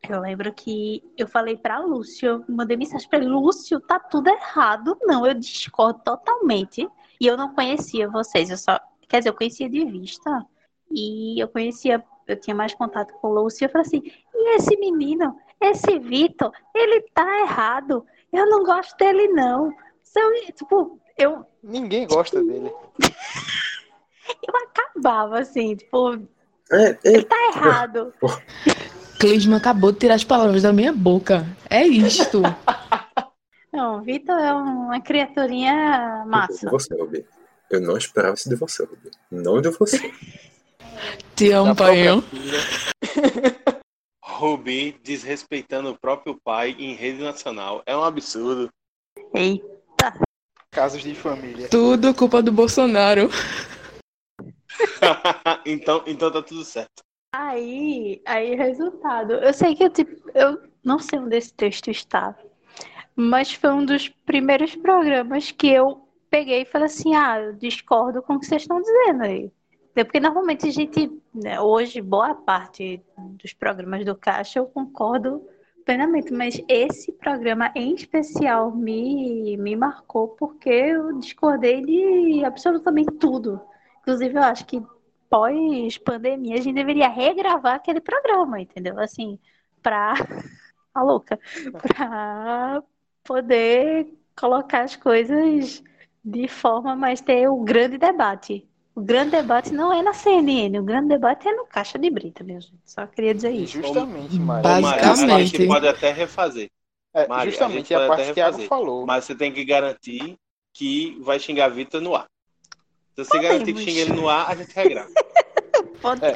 eu lembro que eu falei para Lúcio, eu mandei mensagem para Lúcio, tá tudo errado. Não, eu discordo totalmente. E eu não conhecia vocês, eu só, quer dizer, eu conhecia de vista e eu conhecia, eu tinha mais contato com o Lúcio. Eu falei assim: "E esse menino, esse Vitor, ele tá errado. Eu não gosto dele, não. São, tipo, eu. Ninguém gosta tipo, dele. [LAUGHS] eu acabava assim, tipo. É, é, ele tá errado. [LAUGHS] Clisma acabou de tirar as palavras da minha boca. É isto. [LAUGHS] Não, Vitor é uma criaturinha massa. Você, Rubi. Eu não esperava isso de você, Rubi. Não de você. Te amo, pai. Rubi desrespeitando o próprio pai em rede nacional. É um absurdo. Eita, Casos de família. Tudo culpa do Bolsonaro. [LAUGHS] então, então tá tudo certo. Aí, aí, resultado. Eu sei que eu, tipo, eu não sei onde esse texto está, mas foi um dos primeiros programas que eu peguei e falei assim: ah, eu discordo com o que vocês estão dizendo aí. Porque normalmente a gente, né, hoje, boa parte dos programas do Caixa eu concordo plenamente, mas esse programa em especial me, me marcou porque eu discordei de absolutamente tudo. Inclusive, eu acho que pós-pandemia a gente deveria regravar aquele programa, entendeu? Assim, pra. A [LAUGHS] louca. Pra poder colocar as coisas de forma mais ter o grande debate. O grande debate não é na CNN, o grande debate é no Caixa de Brita, meu gente. Só queria dizer isso. Justamente, Mário. Basicamente. a gente pode até refazer. É, Mário, justamente a a, pode parte que Thiago falou. Mas você tem que garantir que vai xingar Vitor no ar. Se você garantir que Podemos. xinga ele no ar, a gente regrava. [LAUGHS]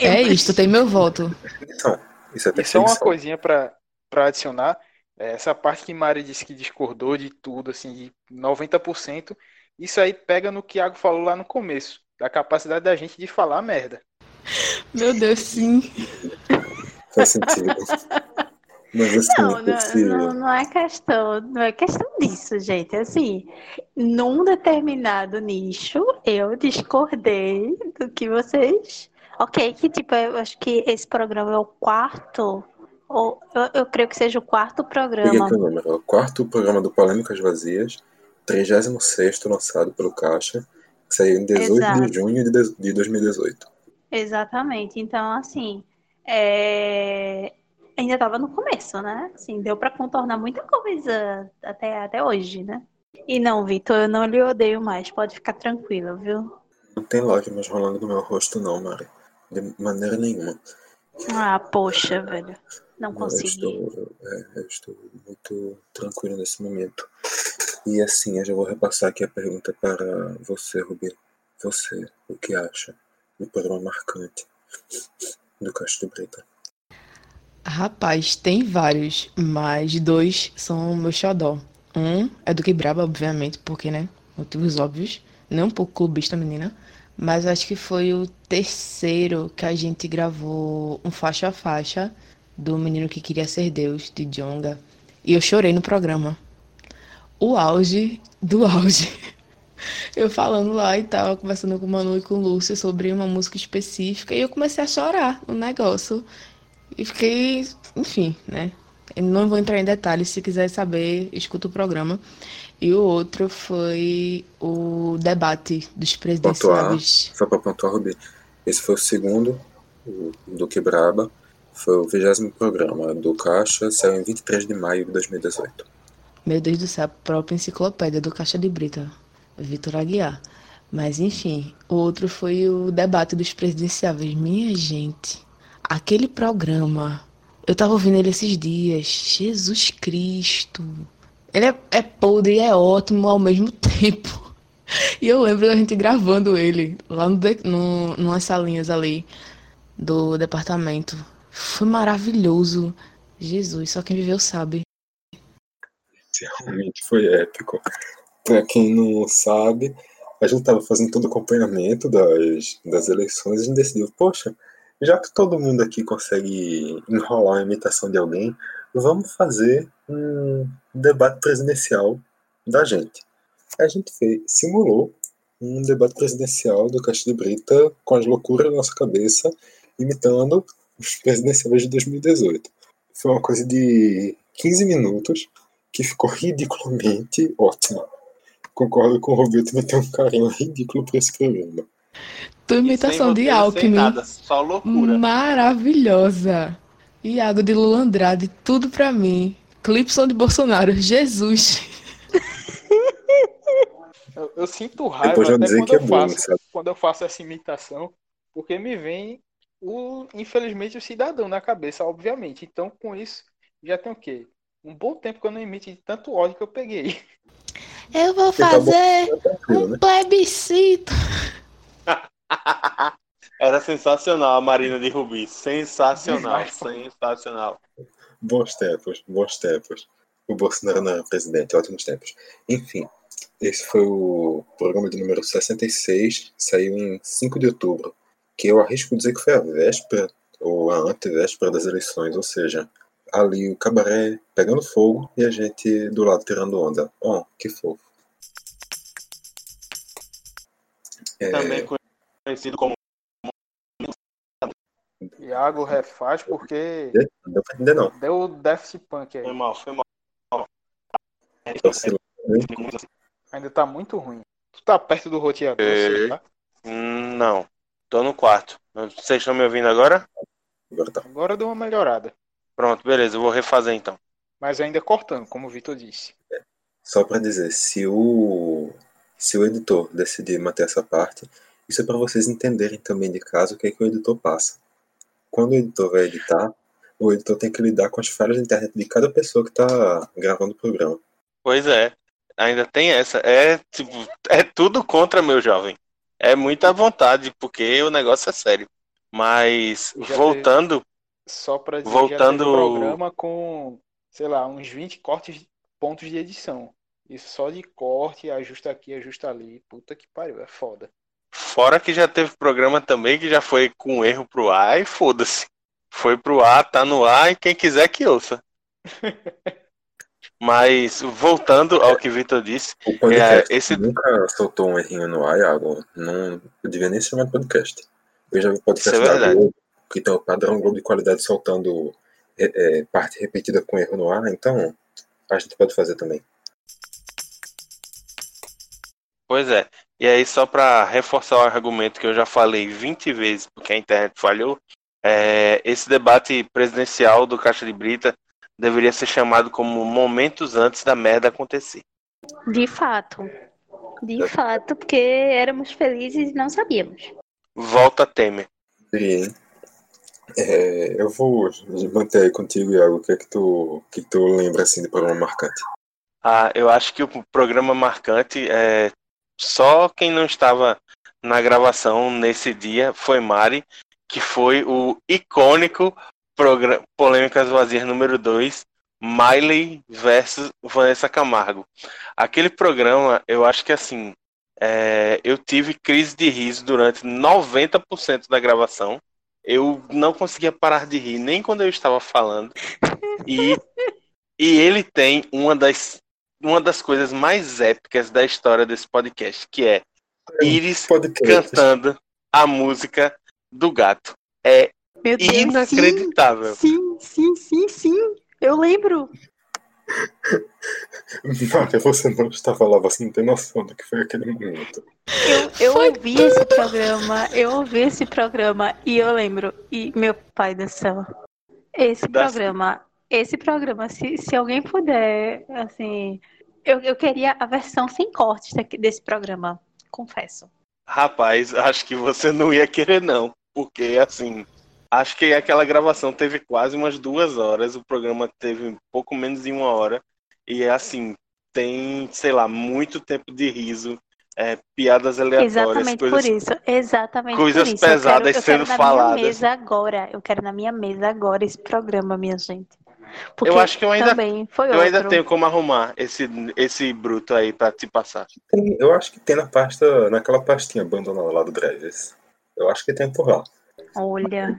É, É isto, tem meu voto. Então, isso é E só uma coisinha pra, pra adicionar. é, Essa parte que Mari disse que discordou de tudo, assim, de 90%, isso aí pega no que Thiago falou lá no começo, da capacidade da gente de falar merda. Meu Deus, sim. Faz sentido. Mas assim, Não, não, esse... não, não é questão, não é questão disso, gente. Assim, num determinado nicho, eu discordei do que vocês. Ok, que tipo, eu acho que esse programa é o quarto, ou eu, eu creio que seja o quarto Peguei programa. número. É o quarto programa do Polêmicas Vazias, 36 lançado pelo Caixa, que saiu em 18 Exato. de junho de de- de 2018. Exatamente. Então, assim, é, ainda estava no começo, né? Assim, deu para contornar muita coisa até, até hoje, né? E não, Vitor, eu não lhe odeio mais. Pode ficar tranquilo, viu? Não tem lágrimas rolando no meu rosto, não, Mari. De maneira nenhuma. Ah, poxa, velho. Não Eu consegui. estou, é, eu estou muito tranquilo nesse momento. E assim, eu já vou repassar aqui a pergunta para você, Rubi. Você, o que acha do programa marcante do de Brita? Rapaz, tem vários, mas dois são meu xodó. Um é do Quebraba, obviamente, porque, né? Motivos óbvios. Não um pouco clubista, menina. Mas acho que foi o terceiro que a gente gravou um faixa a faixa do Menino que Queria Ser Deus, de Jonga. E eu chorei no programa. O auge do auge. [LAUGHS] Eu falando lá e tal, conversando com o Manu e com o Lúcio sobre uma música específica, e eu comecei a chorar no negócio. E fiquei, enfim, né? Eu não vou entrar em detalhes, se quiser saber, escuta o programa. E o outro foi o debate dos presidenciáveis. Só para pontuar, Rubi. Esse foi o segundo, do Quebraba. Foi o vigésimo programa do Caixa, saiu em 23 de maio de 2018. Meu Deus do céu, a própria enciclopédia do Caixa de Brita, Vitor Aguiar. Mas enfim, o outro foi o debate dos presidenciáveis. Minha gente, aquele programa, eu tava ouvindo ele esses dias. Jesus Cristo. Ele é, é podre e é ótimo ao mesmo [LAUGHS] tempo. E eu lembro da gente gravando ele lá no, no, numas salinhas ali do departamento. Foi maravilhoso. Jesus, só quem viveu sabe. Realmente foi épico. Pra quem não sabe, a gente tava fazendo todo o acompanhamento das, das eleições e a gente decidiu, poxa, já que todo mundo aqui consegue enrolar uma imitação de alguém, vamos fazer um debate presidencial da gente. A gente fez, simulou um debate presidencial do Caixa de Brita com as loucuras da nossa cabeça, imitando os presidenciais de 2018. Foi uma coisa de 15 minutos que ficou ridiculamente ótima. Concordo com o Roberto, mas tem um carinho ridículo por esse programa. Tua E imitação de Alckmin. nada, só loucura. Maravilhosa. Iago de Lula Andrade, tudo pra mim. Clipson de Bolsonaro, Jesus. [LAUGHS] Eu, eu sinto raiva Depois eu até dizer quando que é eu bom, faço, sabe? quando eu faço essa imitação, porque me vem o, infelizmente, o cidadão na cabeça, obviamente. Então, com isso, já tem o quê? Um bom tempo que eu não emito de tanto ódio que eu peguei. Eu vou Porque tá bom, fazer tá né? um plebiscito. [LAUGHS] Era sensacional a Marina de Rubi. Sensacional, sensacional. Bons tempos, bons tempos. O Bolsonaro não era presidente, ótimos tempos. Enfim, Esse foi o programa de número 66, saiu em 5 de outubro, que eu arrisco dizer que foi a véspera ou a antevéspera das eleições, ou seja, ali o cabaré pegando fogo e a gente do lado tirando onda. Oh, que fofo. É... Também conhecido como Iago refaz porque. Ainda não. Deu déficit punk aí. Foi mal, foi mal. Ainda tá muito ruim. Tu tá perto do roteador, é... tá? Não. Tô no quarto. Vocês estão me ouvindo agora? Agora tá. Agora deu uma melhorada. Pronto, beleza, eu vou refazer então. Mas ainda cortando, como o Vitor disse. Só para dizer, se o se o editor decidir manter essa parte, isso é para vocês entenderem também de caso o que, é que o editor passa. Quando o editor vai editar, o editor tem que lidar com as falhas de internet de cada pessoa que está gravando o programa. Pois é, ainda tem essa. É tipo, é tudo contra meu jovem. É muita vontade, porque o negócio é sério. Mas voltando. Teve, só para dizer, voltando já programa com, sei lá, uns 20 cortes pontos de edição. Isso só de corte, ajusta aqui, ajusta ali. Puta que pariu, é foda. Fora que já teve programa também que já foi com erro pro ar e foda-se. Foi pro ar, tá no ar e quem quiser que ouça. [LAUGHS] Mas voltando ao que Vitor disse, o podcast é, esse nunca soltou um errinho no ar, Iago. Não eu devia nem chamar de podcast. Eu já vi podcast Isso é da Globo, que tem o padrão Globo de qualidade soltando é, é, parte repetida com erro no ar, então a gente pode fazer também. Pois é. E aí, só para reforçar o argumento que eu já falei 20 vezes porque a internet falhou, é, esse debate presidencial do Caixa de Brita deveria ser chamado como momentos antes da merda acontecer. De fato. De fato, porque éramos felizes e não sabíamos. Volta Temer. Sim. É, eu vou manter aí contigo, Iago. O que é que tu, o que, tu lembra assim do programa marcante? Ah, eu acho que o programa marcante é só quem não estava na gravação nesse dia foi Mari, que foi o icônico programa Polêmicas Vazias número 2, Miley versus Vanessa Camargo. Aquele programa, eu acho que assim, é, eu tive crise de riso durante 90% da gravação. Eu não conseguia parar de rir nem quando eu estava falando. E, e ele tem uma das uma das coisas mais épicas da história desse podcast, que é Iris podcast. cantando a música do gato. É Deus, inacreditável. Sim, sim, sim, sim. Eu lembro. Mária, você não estava lá, você não tem noção do que foi aquele momento. Eu, eu ouvi esse programa, eu ouvi esse programa e eu lembro. E meu pai do céu. Esse das... programa esse programa, se, se alguém puder, assim, eu, eu queria a versão sem cortes desse programa, confesso. Rapaz, acho que você não ia querer não, porque assim, acho que aquela gravação teve quase umas duas horas, o programa teve pouco menos de uma hora, e assim, tem, sei lá, muito tempo de riso, é, piadas aleatórias, exatamente coisas, por isso, exatamente coisas por isso. pesadas eu quero, eu quero sendo faladas. Minha mesa agora, eu quero na minha mesa agora esse programa, minha gente. Porque eu acho que eu ainda, eu ainda tenho como arrumar esse, esse bruto aí pra te passar. Tem, eu acho que tem na pasta, naquela pastinha abandonada lá do Drives. Eu acho que tem por lá. Olha.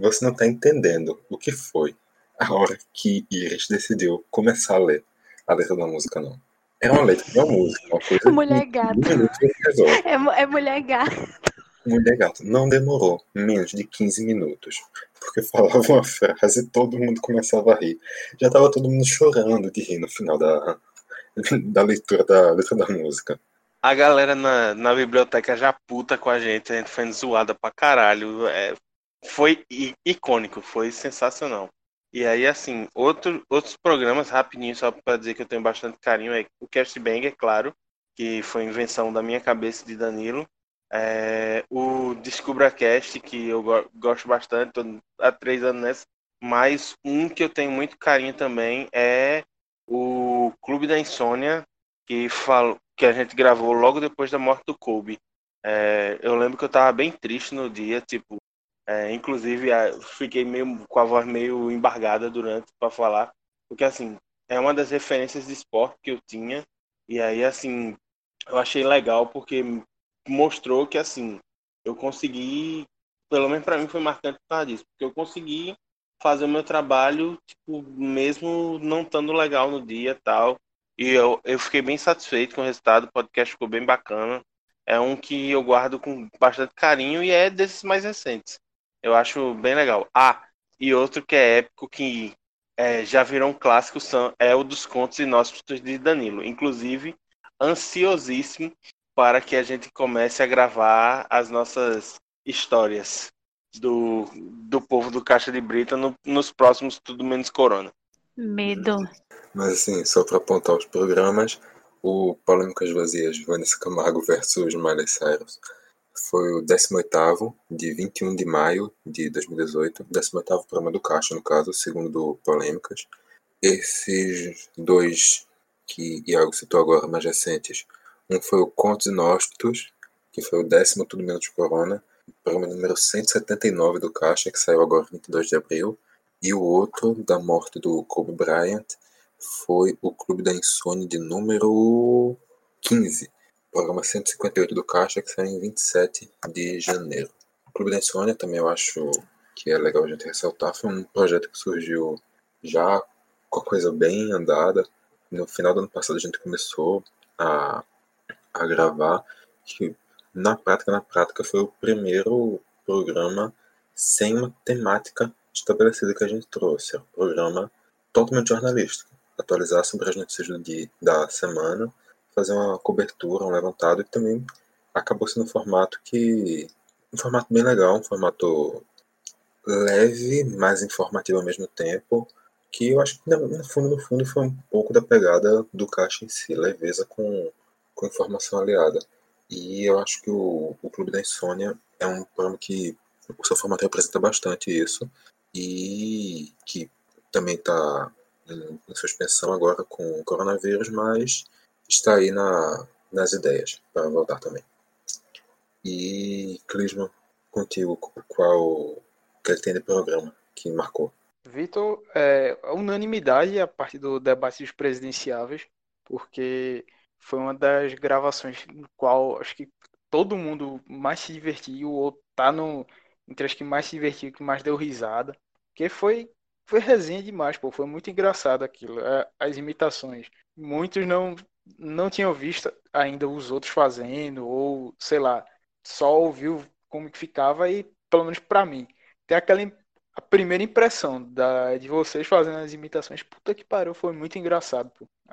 Você não tá entendendo o que foi a hora que Iris decidiu começar a ler a letra da música, não. Era uma letra de uma música, uma coisa. Mulher gata. É, é mulher gata. Mulher gata. Não demorou menos de 15 minutos porque falava uma frase e todo mundo começava a rir. Já estava todo mundo chorando de rir no final da, da leitura da letra da música. A galera na, na biblioteca já puta com a gente, a gente foi zoada pra caralho. É, foi icônico, foi sensacional. E aí, assim, outro, outros programas, rapidinho, só para dizer que eu tenho bastante carinho, é o Cast Bang, é claro, que foi invenção da minha cabeça de Danilo. É, o DescubraCast, que eu gosto bastante, tô há três anos nessa, mas um que eu tenho muito carinho também é o Clube da Insônia, que, falo, que a gente gravou logo depois da morte do Kobe. É, eu lembro que eu tava bem triste no dia, tipo, é, inclusive fiquei meio com a voz meio embargada durante para falar, porque assim, é uma das referências de esporte que eu tinha, e aí assim, eu achei legal porque mostrou que assim eu consegui, pelo menos para mim foi marcante por causa disso, porque eu consegui fazer o meu trabalho, tipo, mesmo não estando legal no dia tal. E eu, eu fiquei bem satisfeito com o resultado, o podcast ficou bem bacana. É um que eu guardo com bastante carinho e é desses mais recentes. Eu acho bem legal. Ah, e outro que é épico, que é, já virou um clássico, são, é o dos contos inóspitos de Danilo. Inclusive, ansiosíssimo para que a gente comece a gravar as nossas histórias do, do povo do Caixa de Brita no, nos próximos Tudo Menos Corona. Medo. Mas assim, só para apontar os programas, o Polêmicas Vazias, Vanessa Camargo versus Miley Cyrus, foi o 18º, de 21 de maio de 2018, 18º programa do Caixa, no caso, segundo do Polêmicas. Esses dois que Iago citou agora, mais recentes, um foi o Contos Inóspitos, que foi o décimo Tudo Menos Corona, programa número 179 do Caixa, que saiu agora 22 de abril, e o outro, da morte do Kobe Bryant, foi o Clube da Insônia de número 15, programa 158 do Caixa, que saiu em 27 de janeiro. O Clube da Insônia também eu acho que é legal a gente ressaltar, foi um projeto que surgiu já com a coisa bem andada. No final do ano passado a gente começou a, a gravar, que na prática, na prática, foi o primeiro programa sem uma temática estabelecida que a gente trouxe. Era um programa totalmente jornalístico. Atualizar sobre as notícias do dia, da semana, fazer uma cobertura, um levantado, e também acabou sendo um formato que. um formato bem legal, um formato leve, mas informativo ao mesmo tempo, que eu acho que no fundo, no fundo, foi um pouco da pegada do caixa em si, leveza com, com informação aliada. E eu acho que o, o Clube da Insônia é um programa que o seu formato representa bastante isso e que também está em, em, suspensão agora com o coronavírus, mas está aí na, nas ideias para voltar também. E, Clisman, contigo, qual que ele tem de programa que marcou? Vitor, é, unanimidade a partir do debate dos presidenciáveis, porque foi uma das gravações no qual acho que todo mundo mais se divertiu, ou tá no, entre as que mais se divertiu, que mais deu risada. Porque foi, foi resenha demais, pô. Foi muito engraçado aquilo. É, as imitações. Muitos não, não tinham visto ainda os outros fazendo, ou sei lá, só ouviu como que ficava e, pelo menos para mim, tem aquela a primeira impressão da, de vocês fazendo as imitações. Puta que pariu, foi muito engraçado.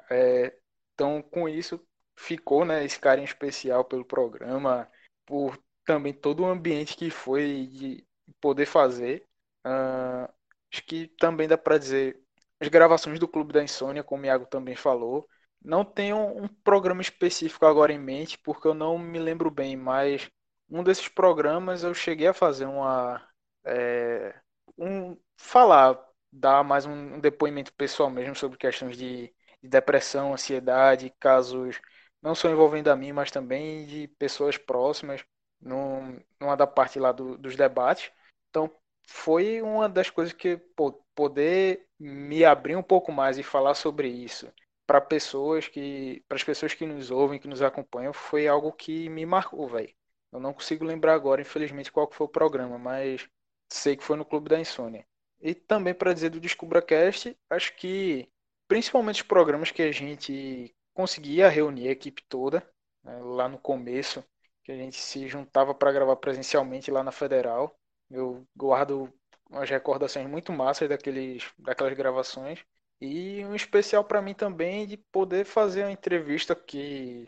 É, então, com isso, ficou né, esse carinho especial pelo programa, por também todo o ambiente que foi de poder fazer. Uh, acho que também dá para dizer as gravações do Clube da Insônia, como o Iago também falou. Não tenho um programa específico agora em mente, porque eu não me lembro bem, mas um desses programas eu cheguei a fazer uma. É, um, falar, dar mais um depoimento pessoal mesmo sobre questões de de depressão, ansiedade, casos não só envolvendo a mim, mas também de pessoas próximas, num, numa da parte lá do, dos debates. Então, foi uma das coisas que pô, poder me abrir um pouco mais e falar sobre isso para pessoas que para as pessoas que nos ouvem, que nos acompanham, foi algo que me marcou, velho. Eu não consigo lembrar agora, infelizmente, qual foi o programa, mas sei que foi no Clube da Insônia. E também para dizer do DescubraCast, acho que principalmente os programas que a gente conseguia reunir a equipe toda, né, lá no começo, que a gente se juntava para gravar presencialmente lá na Federal. Eu guardo umas recordações muito massas daqueles, daquelas gravações. E um especial para mim também de poder fazer uma entrevista que,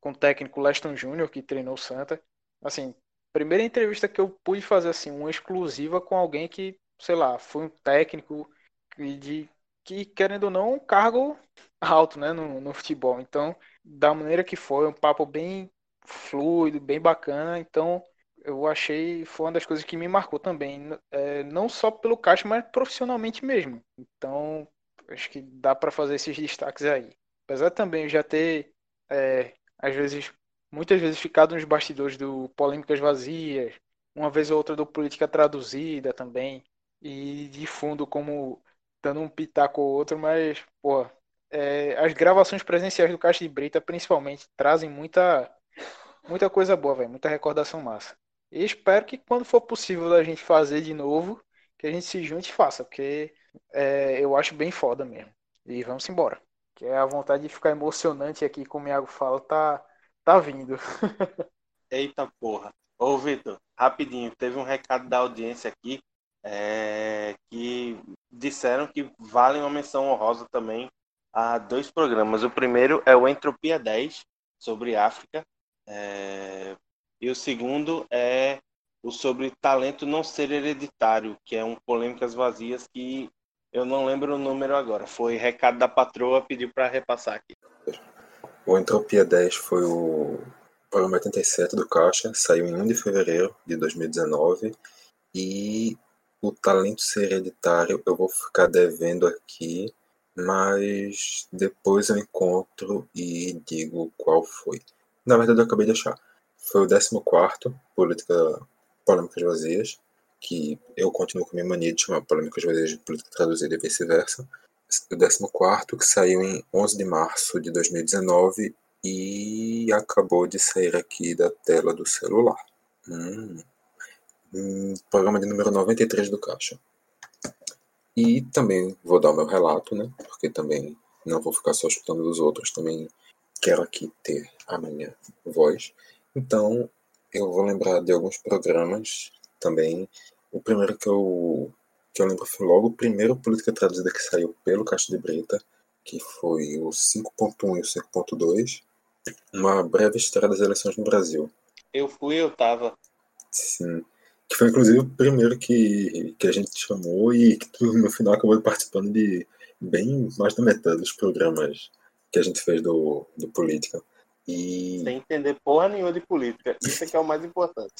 com o técnico Leston Júnior, que treinou o Santa. Assim, primeira entrevista que eu pude fazer assim, uma exclusiva com alguém que, sei lá, foi um técnico de que, querendo ou não, um cargo alto né, no, no futebol. Então, da maneira que foi, um papo bem fluido, bem bacana. Então, eu achei, foi uma das coisas que me marcou também. É, não só pelo caixa, mas profissionalmente mesmo. Então, acho que dá para fazer esses destaques aí. Apesar também já ter, é, às vezes, muitas vezes ficado nos bastidores do Polêmicas Vazias, uma vez ou outra do Política Traduzida também, e de fundo como dando um pitaco ou outro, mas, pô, é, as gravações presenciais do Caixa de Brita, principalmente, trazem muita, muita coisa boa, velho, muita recordação massa. E espero que quando for possível da gente fazer de novo, que a gente se junte e faça, porque é, eu acho bem foda mesmo. E vamos embora. Que é a vontade de ficar emocionante aqui, como o Iago fala, tá, tá vindo. [LAUGHS] Eita porra. Ô, Vitor, rapidinho, teve um recado da audiência aqui é, que disseram que vale uma menção honrosa também a dois programas. O primeiro é o Entropia 10, sobre África, é, e o segundo é o sobre talento não ser hereditário, que é um Polêmicas Vazias que eu não lembro o número agora. Foi recado da patroa, pediu para repassar aqui. O Entropia 10 foi o programa 87 do Caixa, saiu em 1 de fevereiro de 2019 e o talento ser hereditário eu vou ficar devendo aqui, mas depois eu encontro e digo qual foi. Na verdade eu acabei de achar. Foi o 14 Política Polêmicas Vazias, que eu continuo com a minha mania de chamar Polêmicas de Política Traduzida e vice-versa. O 14 que saiu em 11 de março de 2019 e acabou de sair aqui da tela do celular. Hum. Hum, programa de número 93 do Caixa. E também vou dar o meu relato, né? Porque também não vou ficar só escutando dos outros, também quero aqui ter a minha voz. Então, eu vou lembrar de alguns programas também. O primeiro que eu, que eu lembro foi logo o primeiro Política Traduzida que saiu pelo Caixa de Brita, que foi o 5.1 e o 5.2 uma breve história das eleições no Brasil. Eu fui, eu tava. Sim. Que foi inclusive o primeiro que, que a gente chamou e que no final acabou participando de bem mais da metade dos programas que a gente fez do, do Política. E... Sem entender porra nenhuma de política. Isso é que é o mais importante.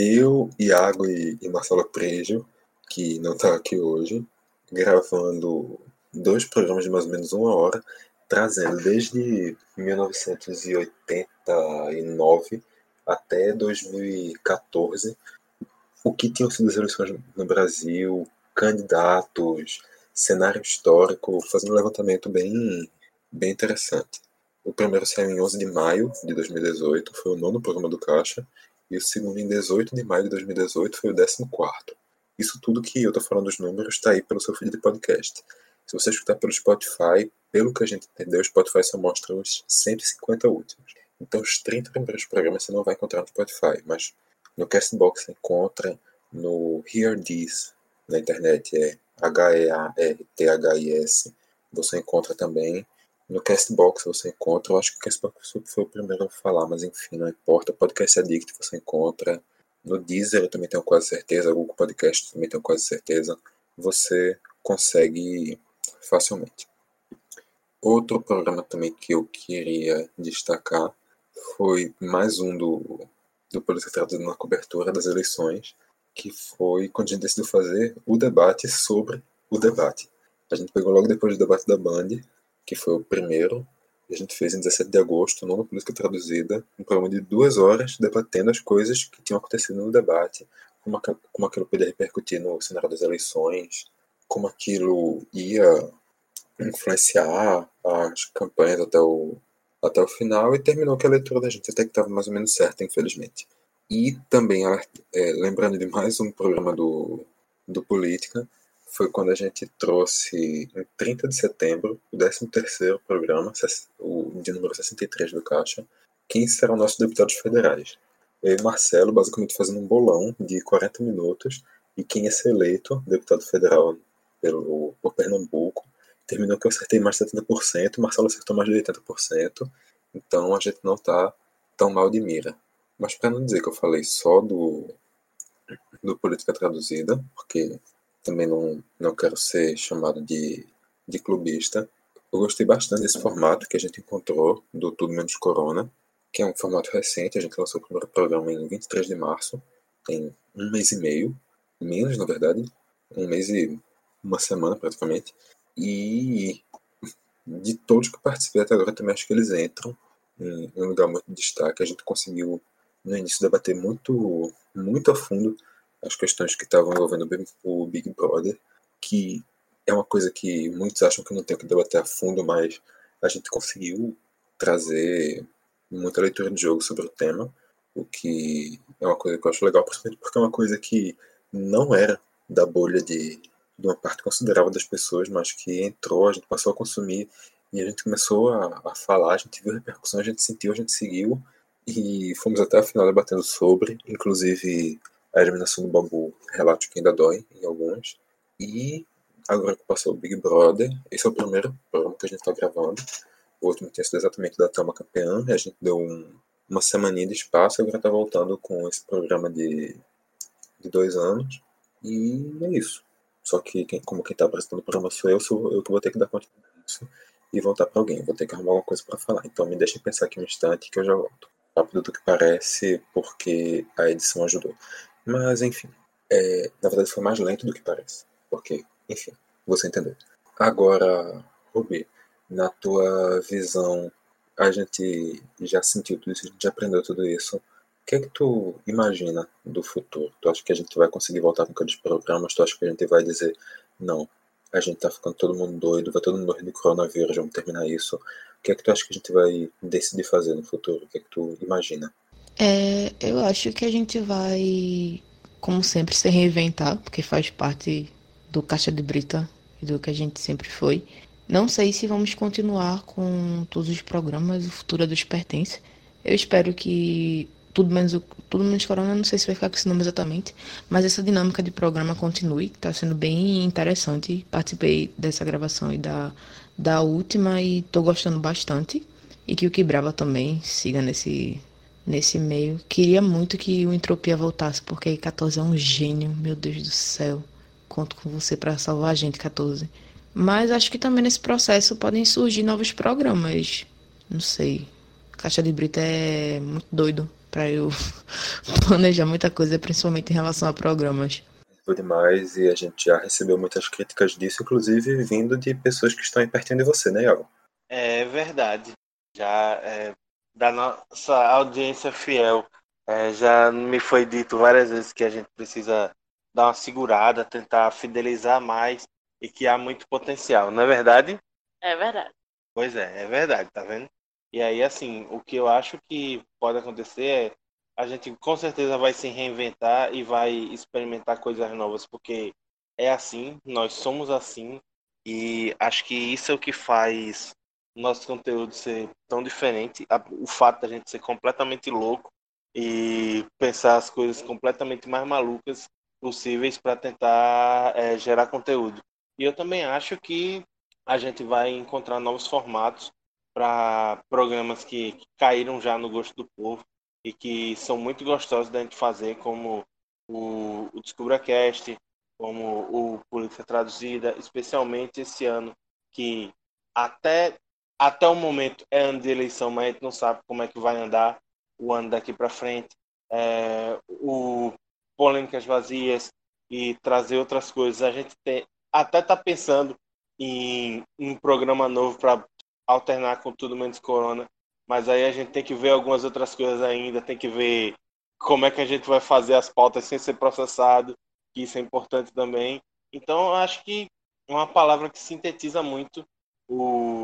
Eu, Iago e, e Marcelo Prejo, que não está aqui hoje, gravando dois programas de mais ou menos uma hora, trazendo desde 1989 até 2014 o que tinham sido as eleições no Brasil, candidatos, cenário histórico, fazendo um levantamento bem, bem interessante. O primeiro saiu em 11 de maio de 2018, foi o nono programa do Caixa, e o segundo em 18 de maio de 2018 foi o 14 Isso tudo que eu estou falando dos números está aí pelo seu feed de podcast. Se você escutar pelo Spotify, pelo que a gente entendeu, o Spotify só mostra os 150 últimos. Então, os 30 primeiros programas você não vai encontrar no Spotify, mas no Castbox você encontra, no Hear This na internet é H-E-A-R-T-H-I-S. Você encontra também. No Castbox você encontra, eu acho que o Castbox foi o primeiro a falar, mas enfim, não importa. Podcast Addict você encontra. No Deezer eu também tenho quase certeza. Google Podcast também tenho quase certeza. Você consegue facilmente. Outro programa também que eu queria destacar foi mais um do, do Política Traduzida na cobertura das eleições, que foi quando a gente decidiu fazer o debate sobre o debate. A gente pegou logo depois do debate da Band, que foi o primeiro, a gente fez em 17 de agosto, no Política Traduzida, um programa de duas horas debatendo as coisas que tinham acontecido no debate, como, como aquilo poderia repercutir no cenário das eleições, como aquilo ia influenciar as campanhas até o, até o final e terminou que a leitura da gente até que estava mais ou menos certa, infelizmente. E também, é, lembrando de mais um programa do, do Política, foi quando a gente trouxe, em 30 de setembro, o 13º programa, o de número 63 do Caixa, quem serão nossos deputados federais. E Marcelo, basicamente fazendo um bolão de 40 minutos, e quem ia ser eleito deputado federal pelo, por Pernambuco, terminou que eu acertei mais de 70%, o Marcelo acertou mais de 80%, então a gente não está tão mal de mira. Mas para não dizer que eu falei só do, do Política Traduzida, porque também não, não quero ser chamado de, de clubista, eu gostei bastante desse formato que a gente encontrou do Tudo Menos Corona, que é um formato recente, a gente lançou o primeiro programa em 23 de março, tem um mês e meio, menos na verdade, um mês e uma semana praticamente, e de todos que participei até agora, também acho que eles entram em um lugar muito de destaque. A gente conseguiu, no início, debater muito, muito a fundo as questões que estavam envolvendo o Big Brother, que é uma coisa que muitos acham que não tem que debater a fundo, mas a gente conseguiu trazer muita leitura de jogo sobre o tema, o que é uma coisa que eu acho legal, principalmente porque é uma coisa que não era da bolha de, de uma parte considerável das pessoas, mas que entrou, a gente passou a consumir e a gente começou a, a falar, a gente viu a repercussão, a gente sentiu, a gente seguiu e fomos até a final debatendo sobre, inclusive a eliminação do Babu, relato que ainda dói em algumas. E agora que passou o Big Brother, esse é o primeiro programa que a gente está gravando. O último sido exatamente da Thelma Campeã, a gente deu um, uma semaninha de espaço agora está voltando com esse programa de, de dois anos. E é isso. Só que quem, como quem está apresentando o programa sou eu, sou eu que vou ter que dar conta disso e voltar para alguém. Vou ter que arrumar alguma coisa para falar. Então me deixem pensar aqui um instante que eu já volto. Rápido do que parece, porque a edição ajudou. Mas enfim, é, na verdade foi mais lento do que parece. Porque, enfim, você entendeu. Agora, Rubi, na tua visão, a gente já sentiu tudo isso, a gente já aprendeu tudo isso. O que é que tu imagina do futuro? Tu acha que a gente vai conseguir voltar com aqueles programas? Tu acha que a gente vai dizer, não, a gente tá ficando todo mundo doido, vai todo mundo morrer de coronavírus, vamos terminar isso. O que é que tu acha que a gente vai decidir fazer no futuro? O que é que tu imagina? É, eu acho que a gente vai, como sempre, se reinventar, porque faz parte do Caixa de Brita e do que a gente sempre foi. Não sei se vamos continuar com todos os programas, o futuro é dos pertence. Eu espero que tudo menos, tudo menos corona, não sei se vai ficar com esse nome exatamente, mas essa dinâmica de programa continue, está sendo bem interessante. Participei dessa gravação e da, da última e estou gostando bastante. E que o Quebrava também siga nesse, nesse meio. Queria muito que o Entropia voltasse, porque 14 é um gênio, meu Deus do céu. Conto com você para salvar a gente, 14. Mas acho que também nesse processo podem surgir novos programas. Não sei. Caixa de Brita é muito doido para eu [LAUGHS] planejar muita coisa, principalmente em relação a programas. Demais, e a gente já recebeu muitas críticas disso, inclusive vindo de pessoas que estão aí pertinho de você, né, Iago? É verdade. Já é, da nossa audiência fiel, é, já me foi dito várias vezes que a gente precisa dar uma segurada, tentar fidelizar mais e que há muito potencial, não é verdade? É verdade. Pois é, é verdade, tá vendo? E aí, assim, o que eu acho que pode acontecer é a gente com certeza vai se reinventar e vai experimentar coisas novas, porque é assim, nós somos assim, e acho que isso é o que faz nosso conteúdo ser tão diferente, o fato da gente ser completamente louco e pensar as coisas completamente mais malucas possíveis para tentar é, gerar conteúdo. E eu também acho que a gente vai encontrar novos formatos para programas que, que caíram já no gosto do povo e que são muito gostosos da gente fazer, como o, o DescubraCast, como o Política Traduzida, especialmente esse ano, que até, até o momento é ano de eleição, mas a gente não sabe como é que vai andar o ano daqui para frente. É, o Polêmicas Vazias e trazer outras coisas. A gente tem, até está pensando em um programa novo para alternar com tudo menos corona. Mas aí a gente tem que ver algumas outras coisas ainda, tem que ver como é que a gente vai fazer as pautas sem ser processado, que isso é importante também. Então, acho que uma palavra que sintetiza muito o,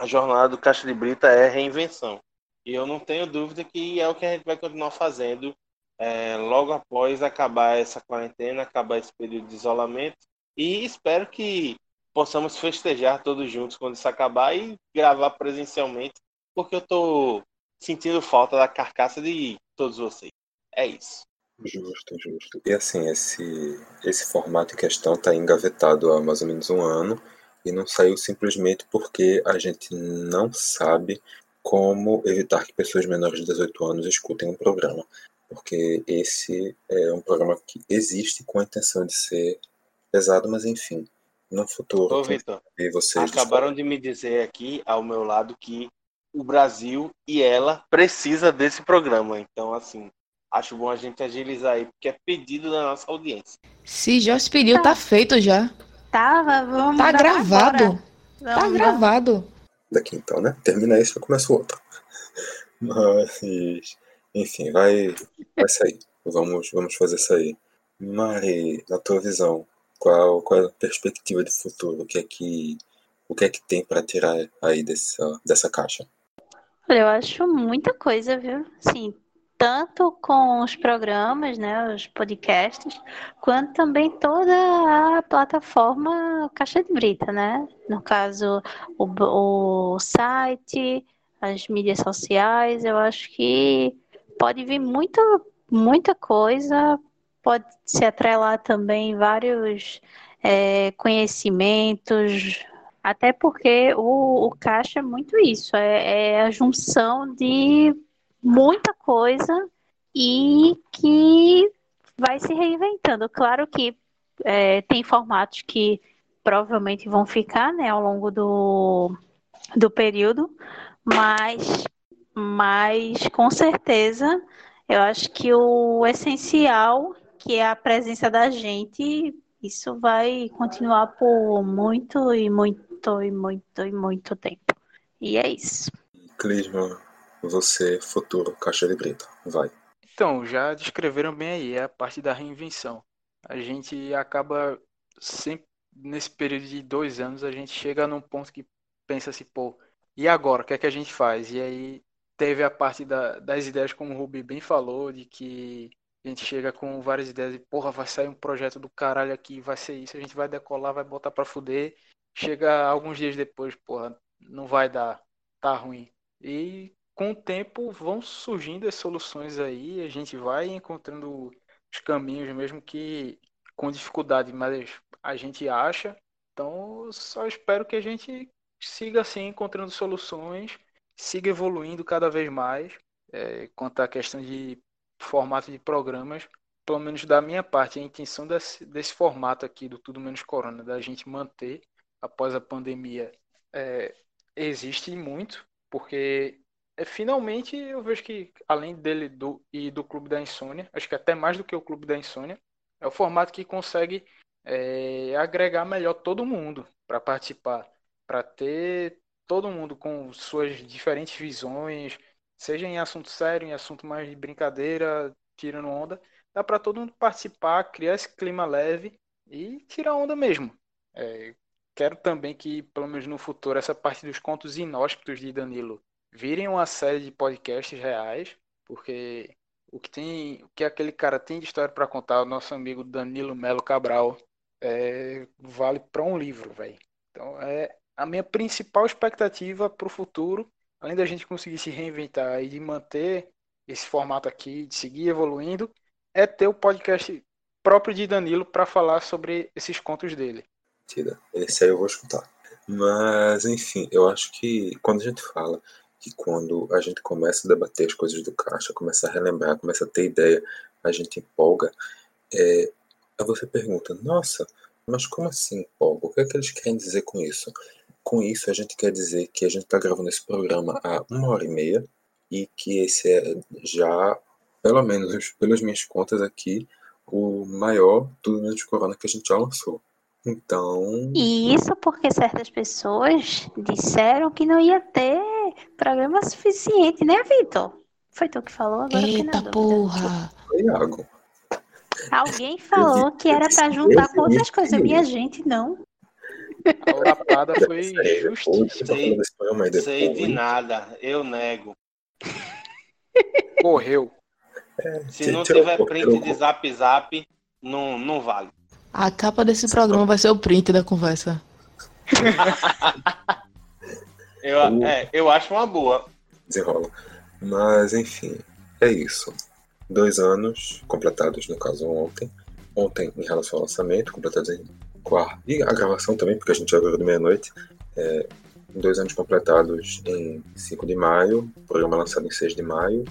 a jornada do Caixa de Brita é reinvenção. E eu não tenho dúvida que é o que a gente vai continuar fazendo é, logo após acabar essa quarentena, acabar esse período de isolamento. E espero que possamos festejar todos juntos quando isso acabar e gravar presencialmente, porque eu tô sentindo falta da carcaça de todos vocês. É isso. Justo, justo. E assim, esse, esse formato em questão está engavetado há mais ou menos um ano e não saiu simplesmente porque a gente não sabe como evitar que pessoas menores de 18 anos escutem um programa. Porque esse é um programa que existe com a intenção de ser pesado, mas enfim, no futuro. Ô, Vitor, acabaram de me dizer aqui ao meu lado que o Brasil e ela precisa desse programa. Então, assim, acho bom a gente agilizar aí, porque é pedido da nossa audiência. Se Jorge pediu, tá, tá feito já. Tá, vamos Tá gravado. Tá gravado. Daqui então, né? Termina isso e começa o outro. [LAUGHS] Mas, enfim, vai, vai sair. Vamos, vamos fazer sair. Mari, na tua visão, Qual, qual é a perspectiva de futuro? O que é que, o que, é que tem para tirar aí dessa, dessa caixa? Eu acho muita coisa, viu? Sim, tanto com os programas, né, os podcasts, quanto também toda a plataforma Caixa de Brita, né? No caso, o, o site, as mídias sociais, eu acho que pode vir muita, muita coisa, pode se atrelar também vários é, conhecimentos, até porque o, o caixa é muito isso, é, é a junção de muita coisa e que vai se reinventando. Claro que é, tem formatos que provavelmente vão ficar né, ao longo do, do período, mas, mas com certeza eu acho que o essencial, que é a presença da gente, isso vai continuar por muito e muito e muito e muito tempo. E é isso. Clisma, você, futuro caixa de brita, vai. Então, já descreveram bem aí, é a parte da reinvenção. A gente acaba sempre, nesse período de dois anos, a gente chega num ponto que pensa assim, pô, e agora, o que é que a gente faz? E aí teve a parte da, das ideias, como o Ruby bem falou, de que a gente chega com várias ideias e, porra, vai sair um projeto do caralho aqui, vai ser isso, a gente vai decolar, vai botar pra fuder. Chega alguns dias depois, porra, não vai dar, tá ruim. E com o tempo vão surgindo as soluções aí, a gente vai encontrando os caminhos, mesmo que com dificuldade, mas a gente acha. Então, só espero que a gente siga assim, encontrando soluções, siga evoluindo cada vez mais. É, quanto à questão de formato de programas, pelo menos da minha parte, a intenção desse, desse formato aqui do Tudo Menos Corona, da gente manter após a pandemia, é, existe muito, porque finalmente eu vejo que, além dele do, e do Clube da Insônia, acho que até mais do que o Clube da Insônia, é o formato que consegue é, agregar melhor todo mundo para participar para ter todo mundo com suas diferentes visões, seja em assunto sério, em assunto mais de brincadeira, tirando onda, dá para todo mundo participar, criar esse clima leve e tirar onda mesmo. É, quero também que, pelo menos no futuro, essa parte dos contos inóspitos de Danilo virem uma série de podcasts reais, porque o que tem, o que aquele cara tem de história para contar, o nosso amigo Danilo Melo Cabral, é, vale para um livro, velho. Então é, a minha principal expectativa para o futuro, além da gente conseguir se reinventar e de manter esse formato aqui, de seguir evoluindo, é ter o podcast próprio de Danilo para falar sobre esses contos dele. Tira, esse aí eu vou escutar. Mas, enfim, eu acho que quando a gente fala que quando a gente começa a debater as coisas do caixa, começa a relembrar, começa a ter ideia, a gente empolga, é, aí você pergunta, nossa, mas como assim empolga? O que é que eles querem dizer com isso? Com isso, a gente quer dizer que a gente está gravando esse programa há uma hora e meia e que esse é já, pelo menos pelas minhas contas aqui, o maior tudo menos corona que a gente já lançou. Então. E isso porque certas pessoas disseram que não ia ter programa suficiente, né, Vitor? Foi tu que falou agora? Eita porra! Foi Iago. Alguém falou que era para juntar com outras coisas. Minha gente, não. A lapada foi justiça. Sei, sei de nada, eu nego. Morreu. É, Se não tiver print de zap zap, não, não vale. A capa desse programa vai ser o print da conversa. [LAUGHS] eu, é, eu acho uma boa. Desenrola. Mas, enfim, é isso. Dois anos completados, no caso, ontem. Ontem, em relação ao lançamento, completados em quarto. E a gravação também, porque a gente já de meia-noite. É, dois anos completados em 5 de maio, programa lançado em 6 de maio.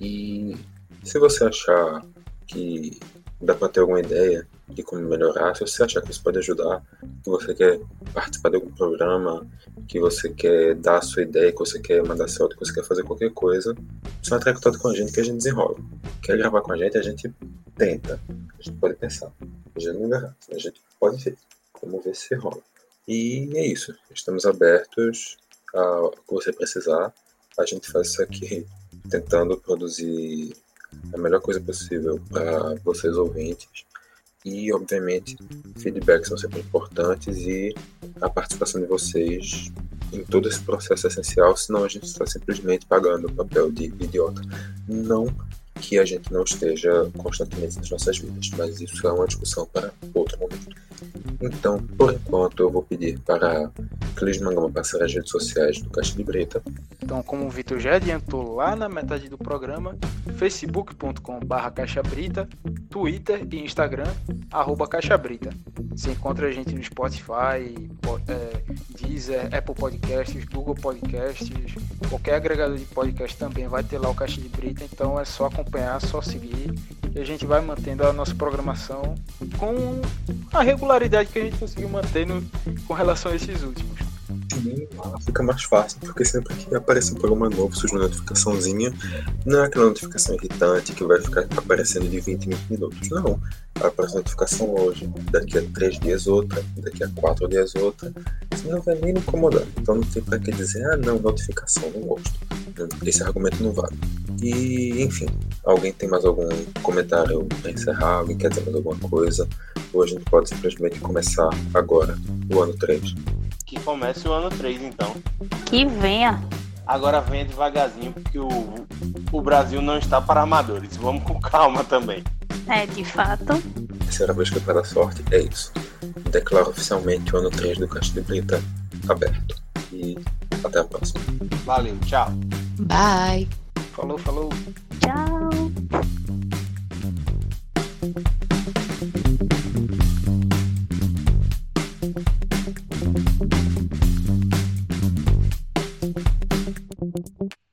E se você achar que dá para ter alguma ideia de como melhorar, se você achar que isso pode ajudar, que você quer participar de algum programa, que você quer dar a sua ideia, que você quer mandar seu áudio, que você quer fazer qualquer coisa, só entrar em contato com a gente que a gente desenrola. Quer gravar com a gente, a gente tenta. A gente pode pensar. A gente não garante, a gente pode ver. Vamos ver se rola. E é isso. Estamos abertos ao que você precisar. A gente faz isso aqui tentando produzir a melhor coisa possível para vocês ouvintes. E, obviamente, feedbacks são sempre importantes e a participação de vocês em todo esse processo é essencial, senão a gente está simplesmente pagando o papel de idiota. Não que a gente não esteja constantemente nas nossas vidas, mas isso é uma discussão para outro momento. Então, por enquanto, eu vou pedir para Clis Mangama passar as redes sociais do Caixa de Brita. Então, como o Vitor já adiantou lá na metade do programa, facebook.com.br Caixa Brita, Twitter e Instagram, arroba Caixa Brita. Você encontra a gente no Spotify, é, Deezer, Apple Podcasts, Google Podcasts, qualquer agregador de podcast também vai ter lá o Caixa de Brita, então é só acompanhar, só seguir e a gente vai mantendo a nossa programação com a regularidade que a gente conseguiu manter no, com relação a esses últimos. Sim, fica mais fácil, porque sempre que aparece um programa novo, surge uma notificaçãozinha, não é aquela notificação irritante que vai ficar aparecendo de 20 em 20 minutos, não. Aparece notificação hoje, daqui a 3 dias outra, daqui a 4 dias outra, isso não vai nem me incomodar. Então não tem pra que dizer, ah não, notificação, não gosto. Esse argumento não vale. E, enfim, alguém tem mais algum comentário para encerrar? Alguém quer dizer mais alguma coisa? Ou a gente pode simplesmente começar agora, o ano 3? Que comece o ano 3, então. Que venha. Agora venha devagarzinho, porque o, o Brasil não está para amadores. Vamos com calma também. É, de fato. Terceira vez que eu para a sorte, é isso. Declaro oficialmente o ano 3 do Caixa de Brita aberto. E até a próxima. Valeu, tchau. Bye. Falou, falou. Tchau.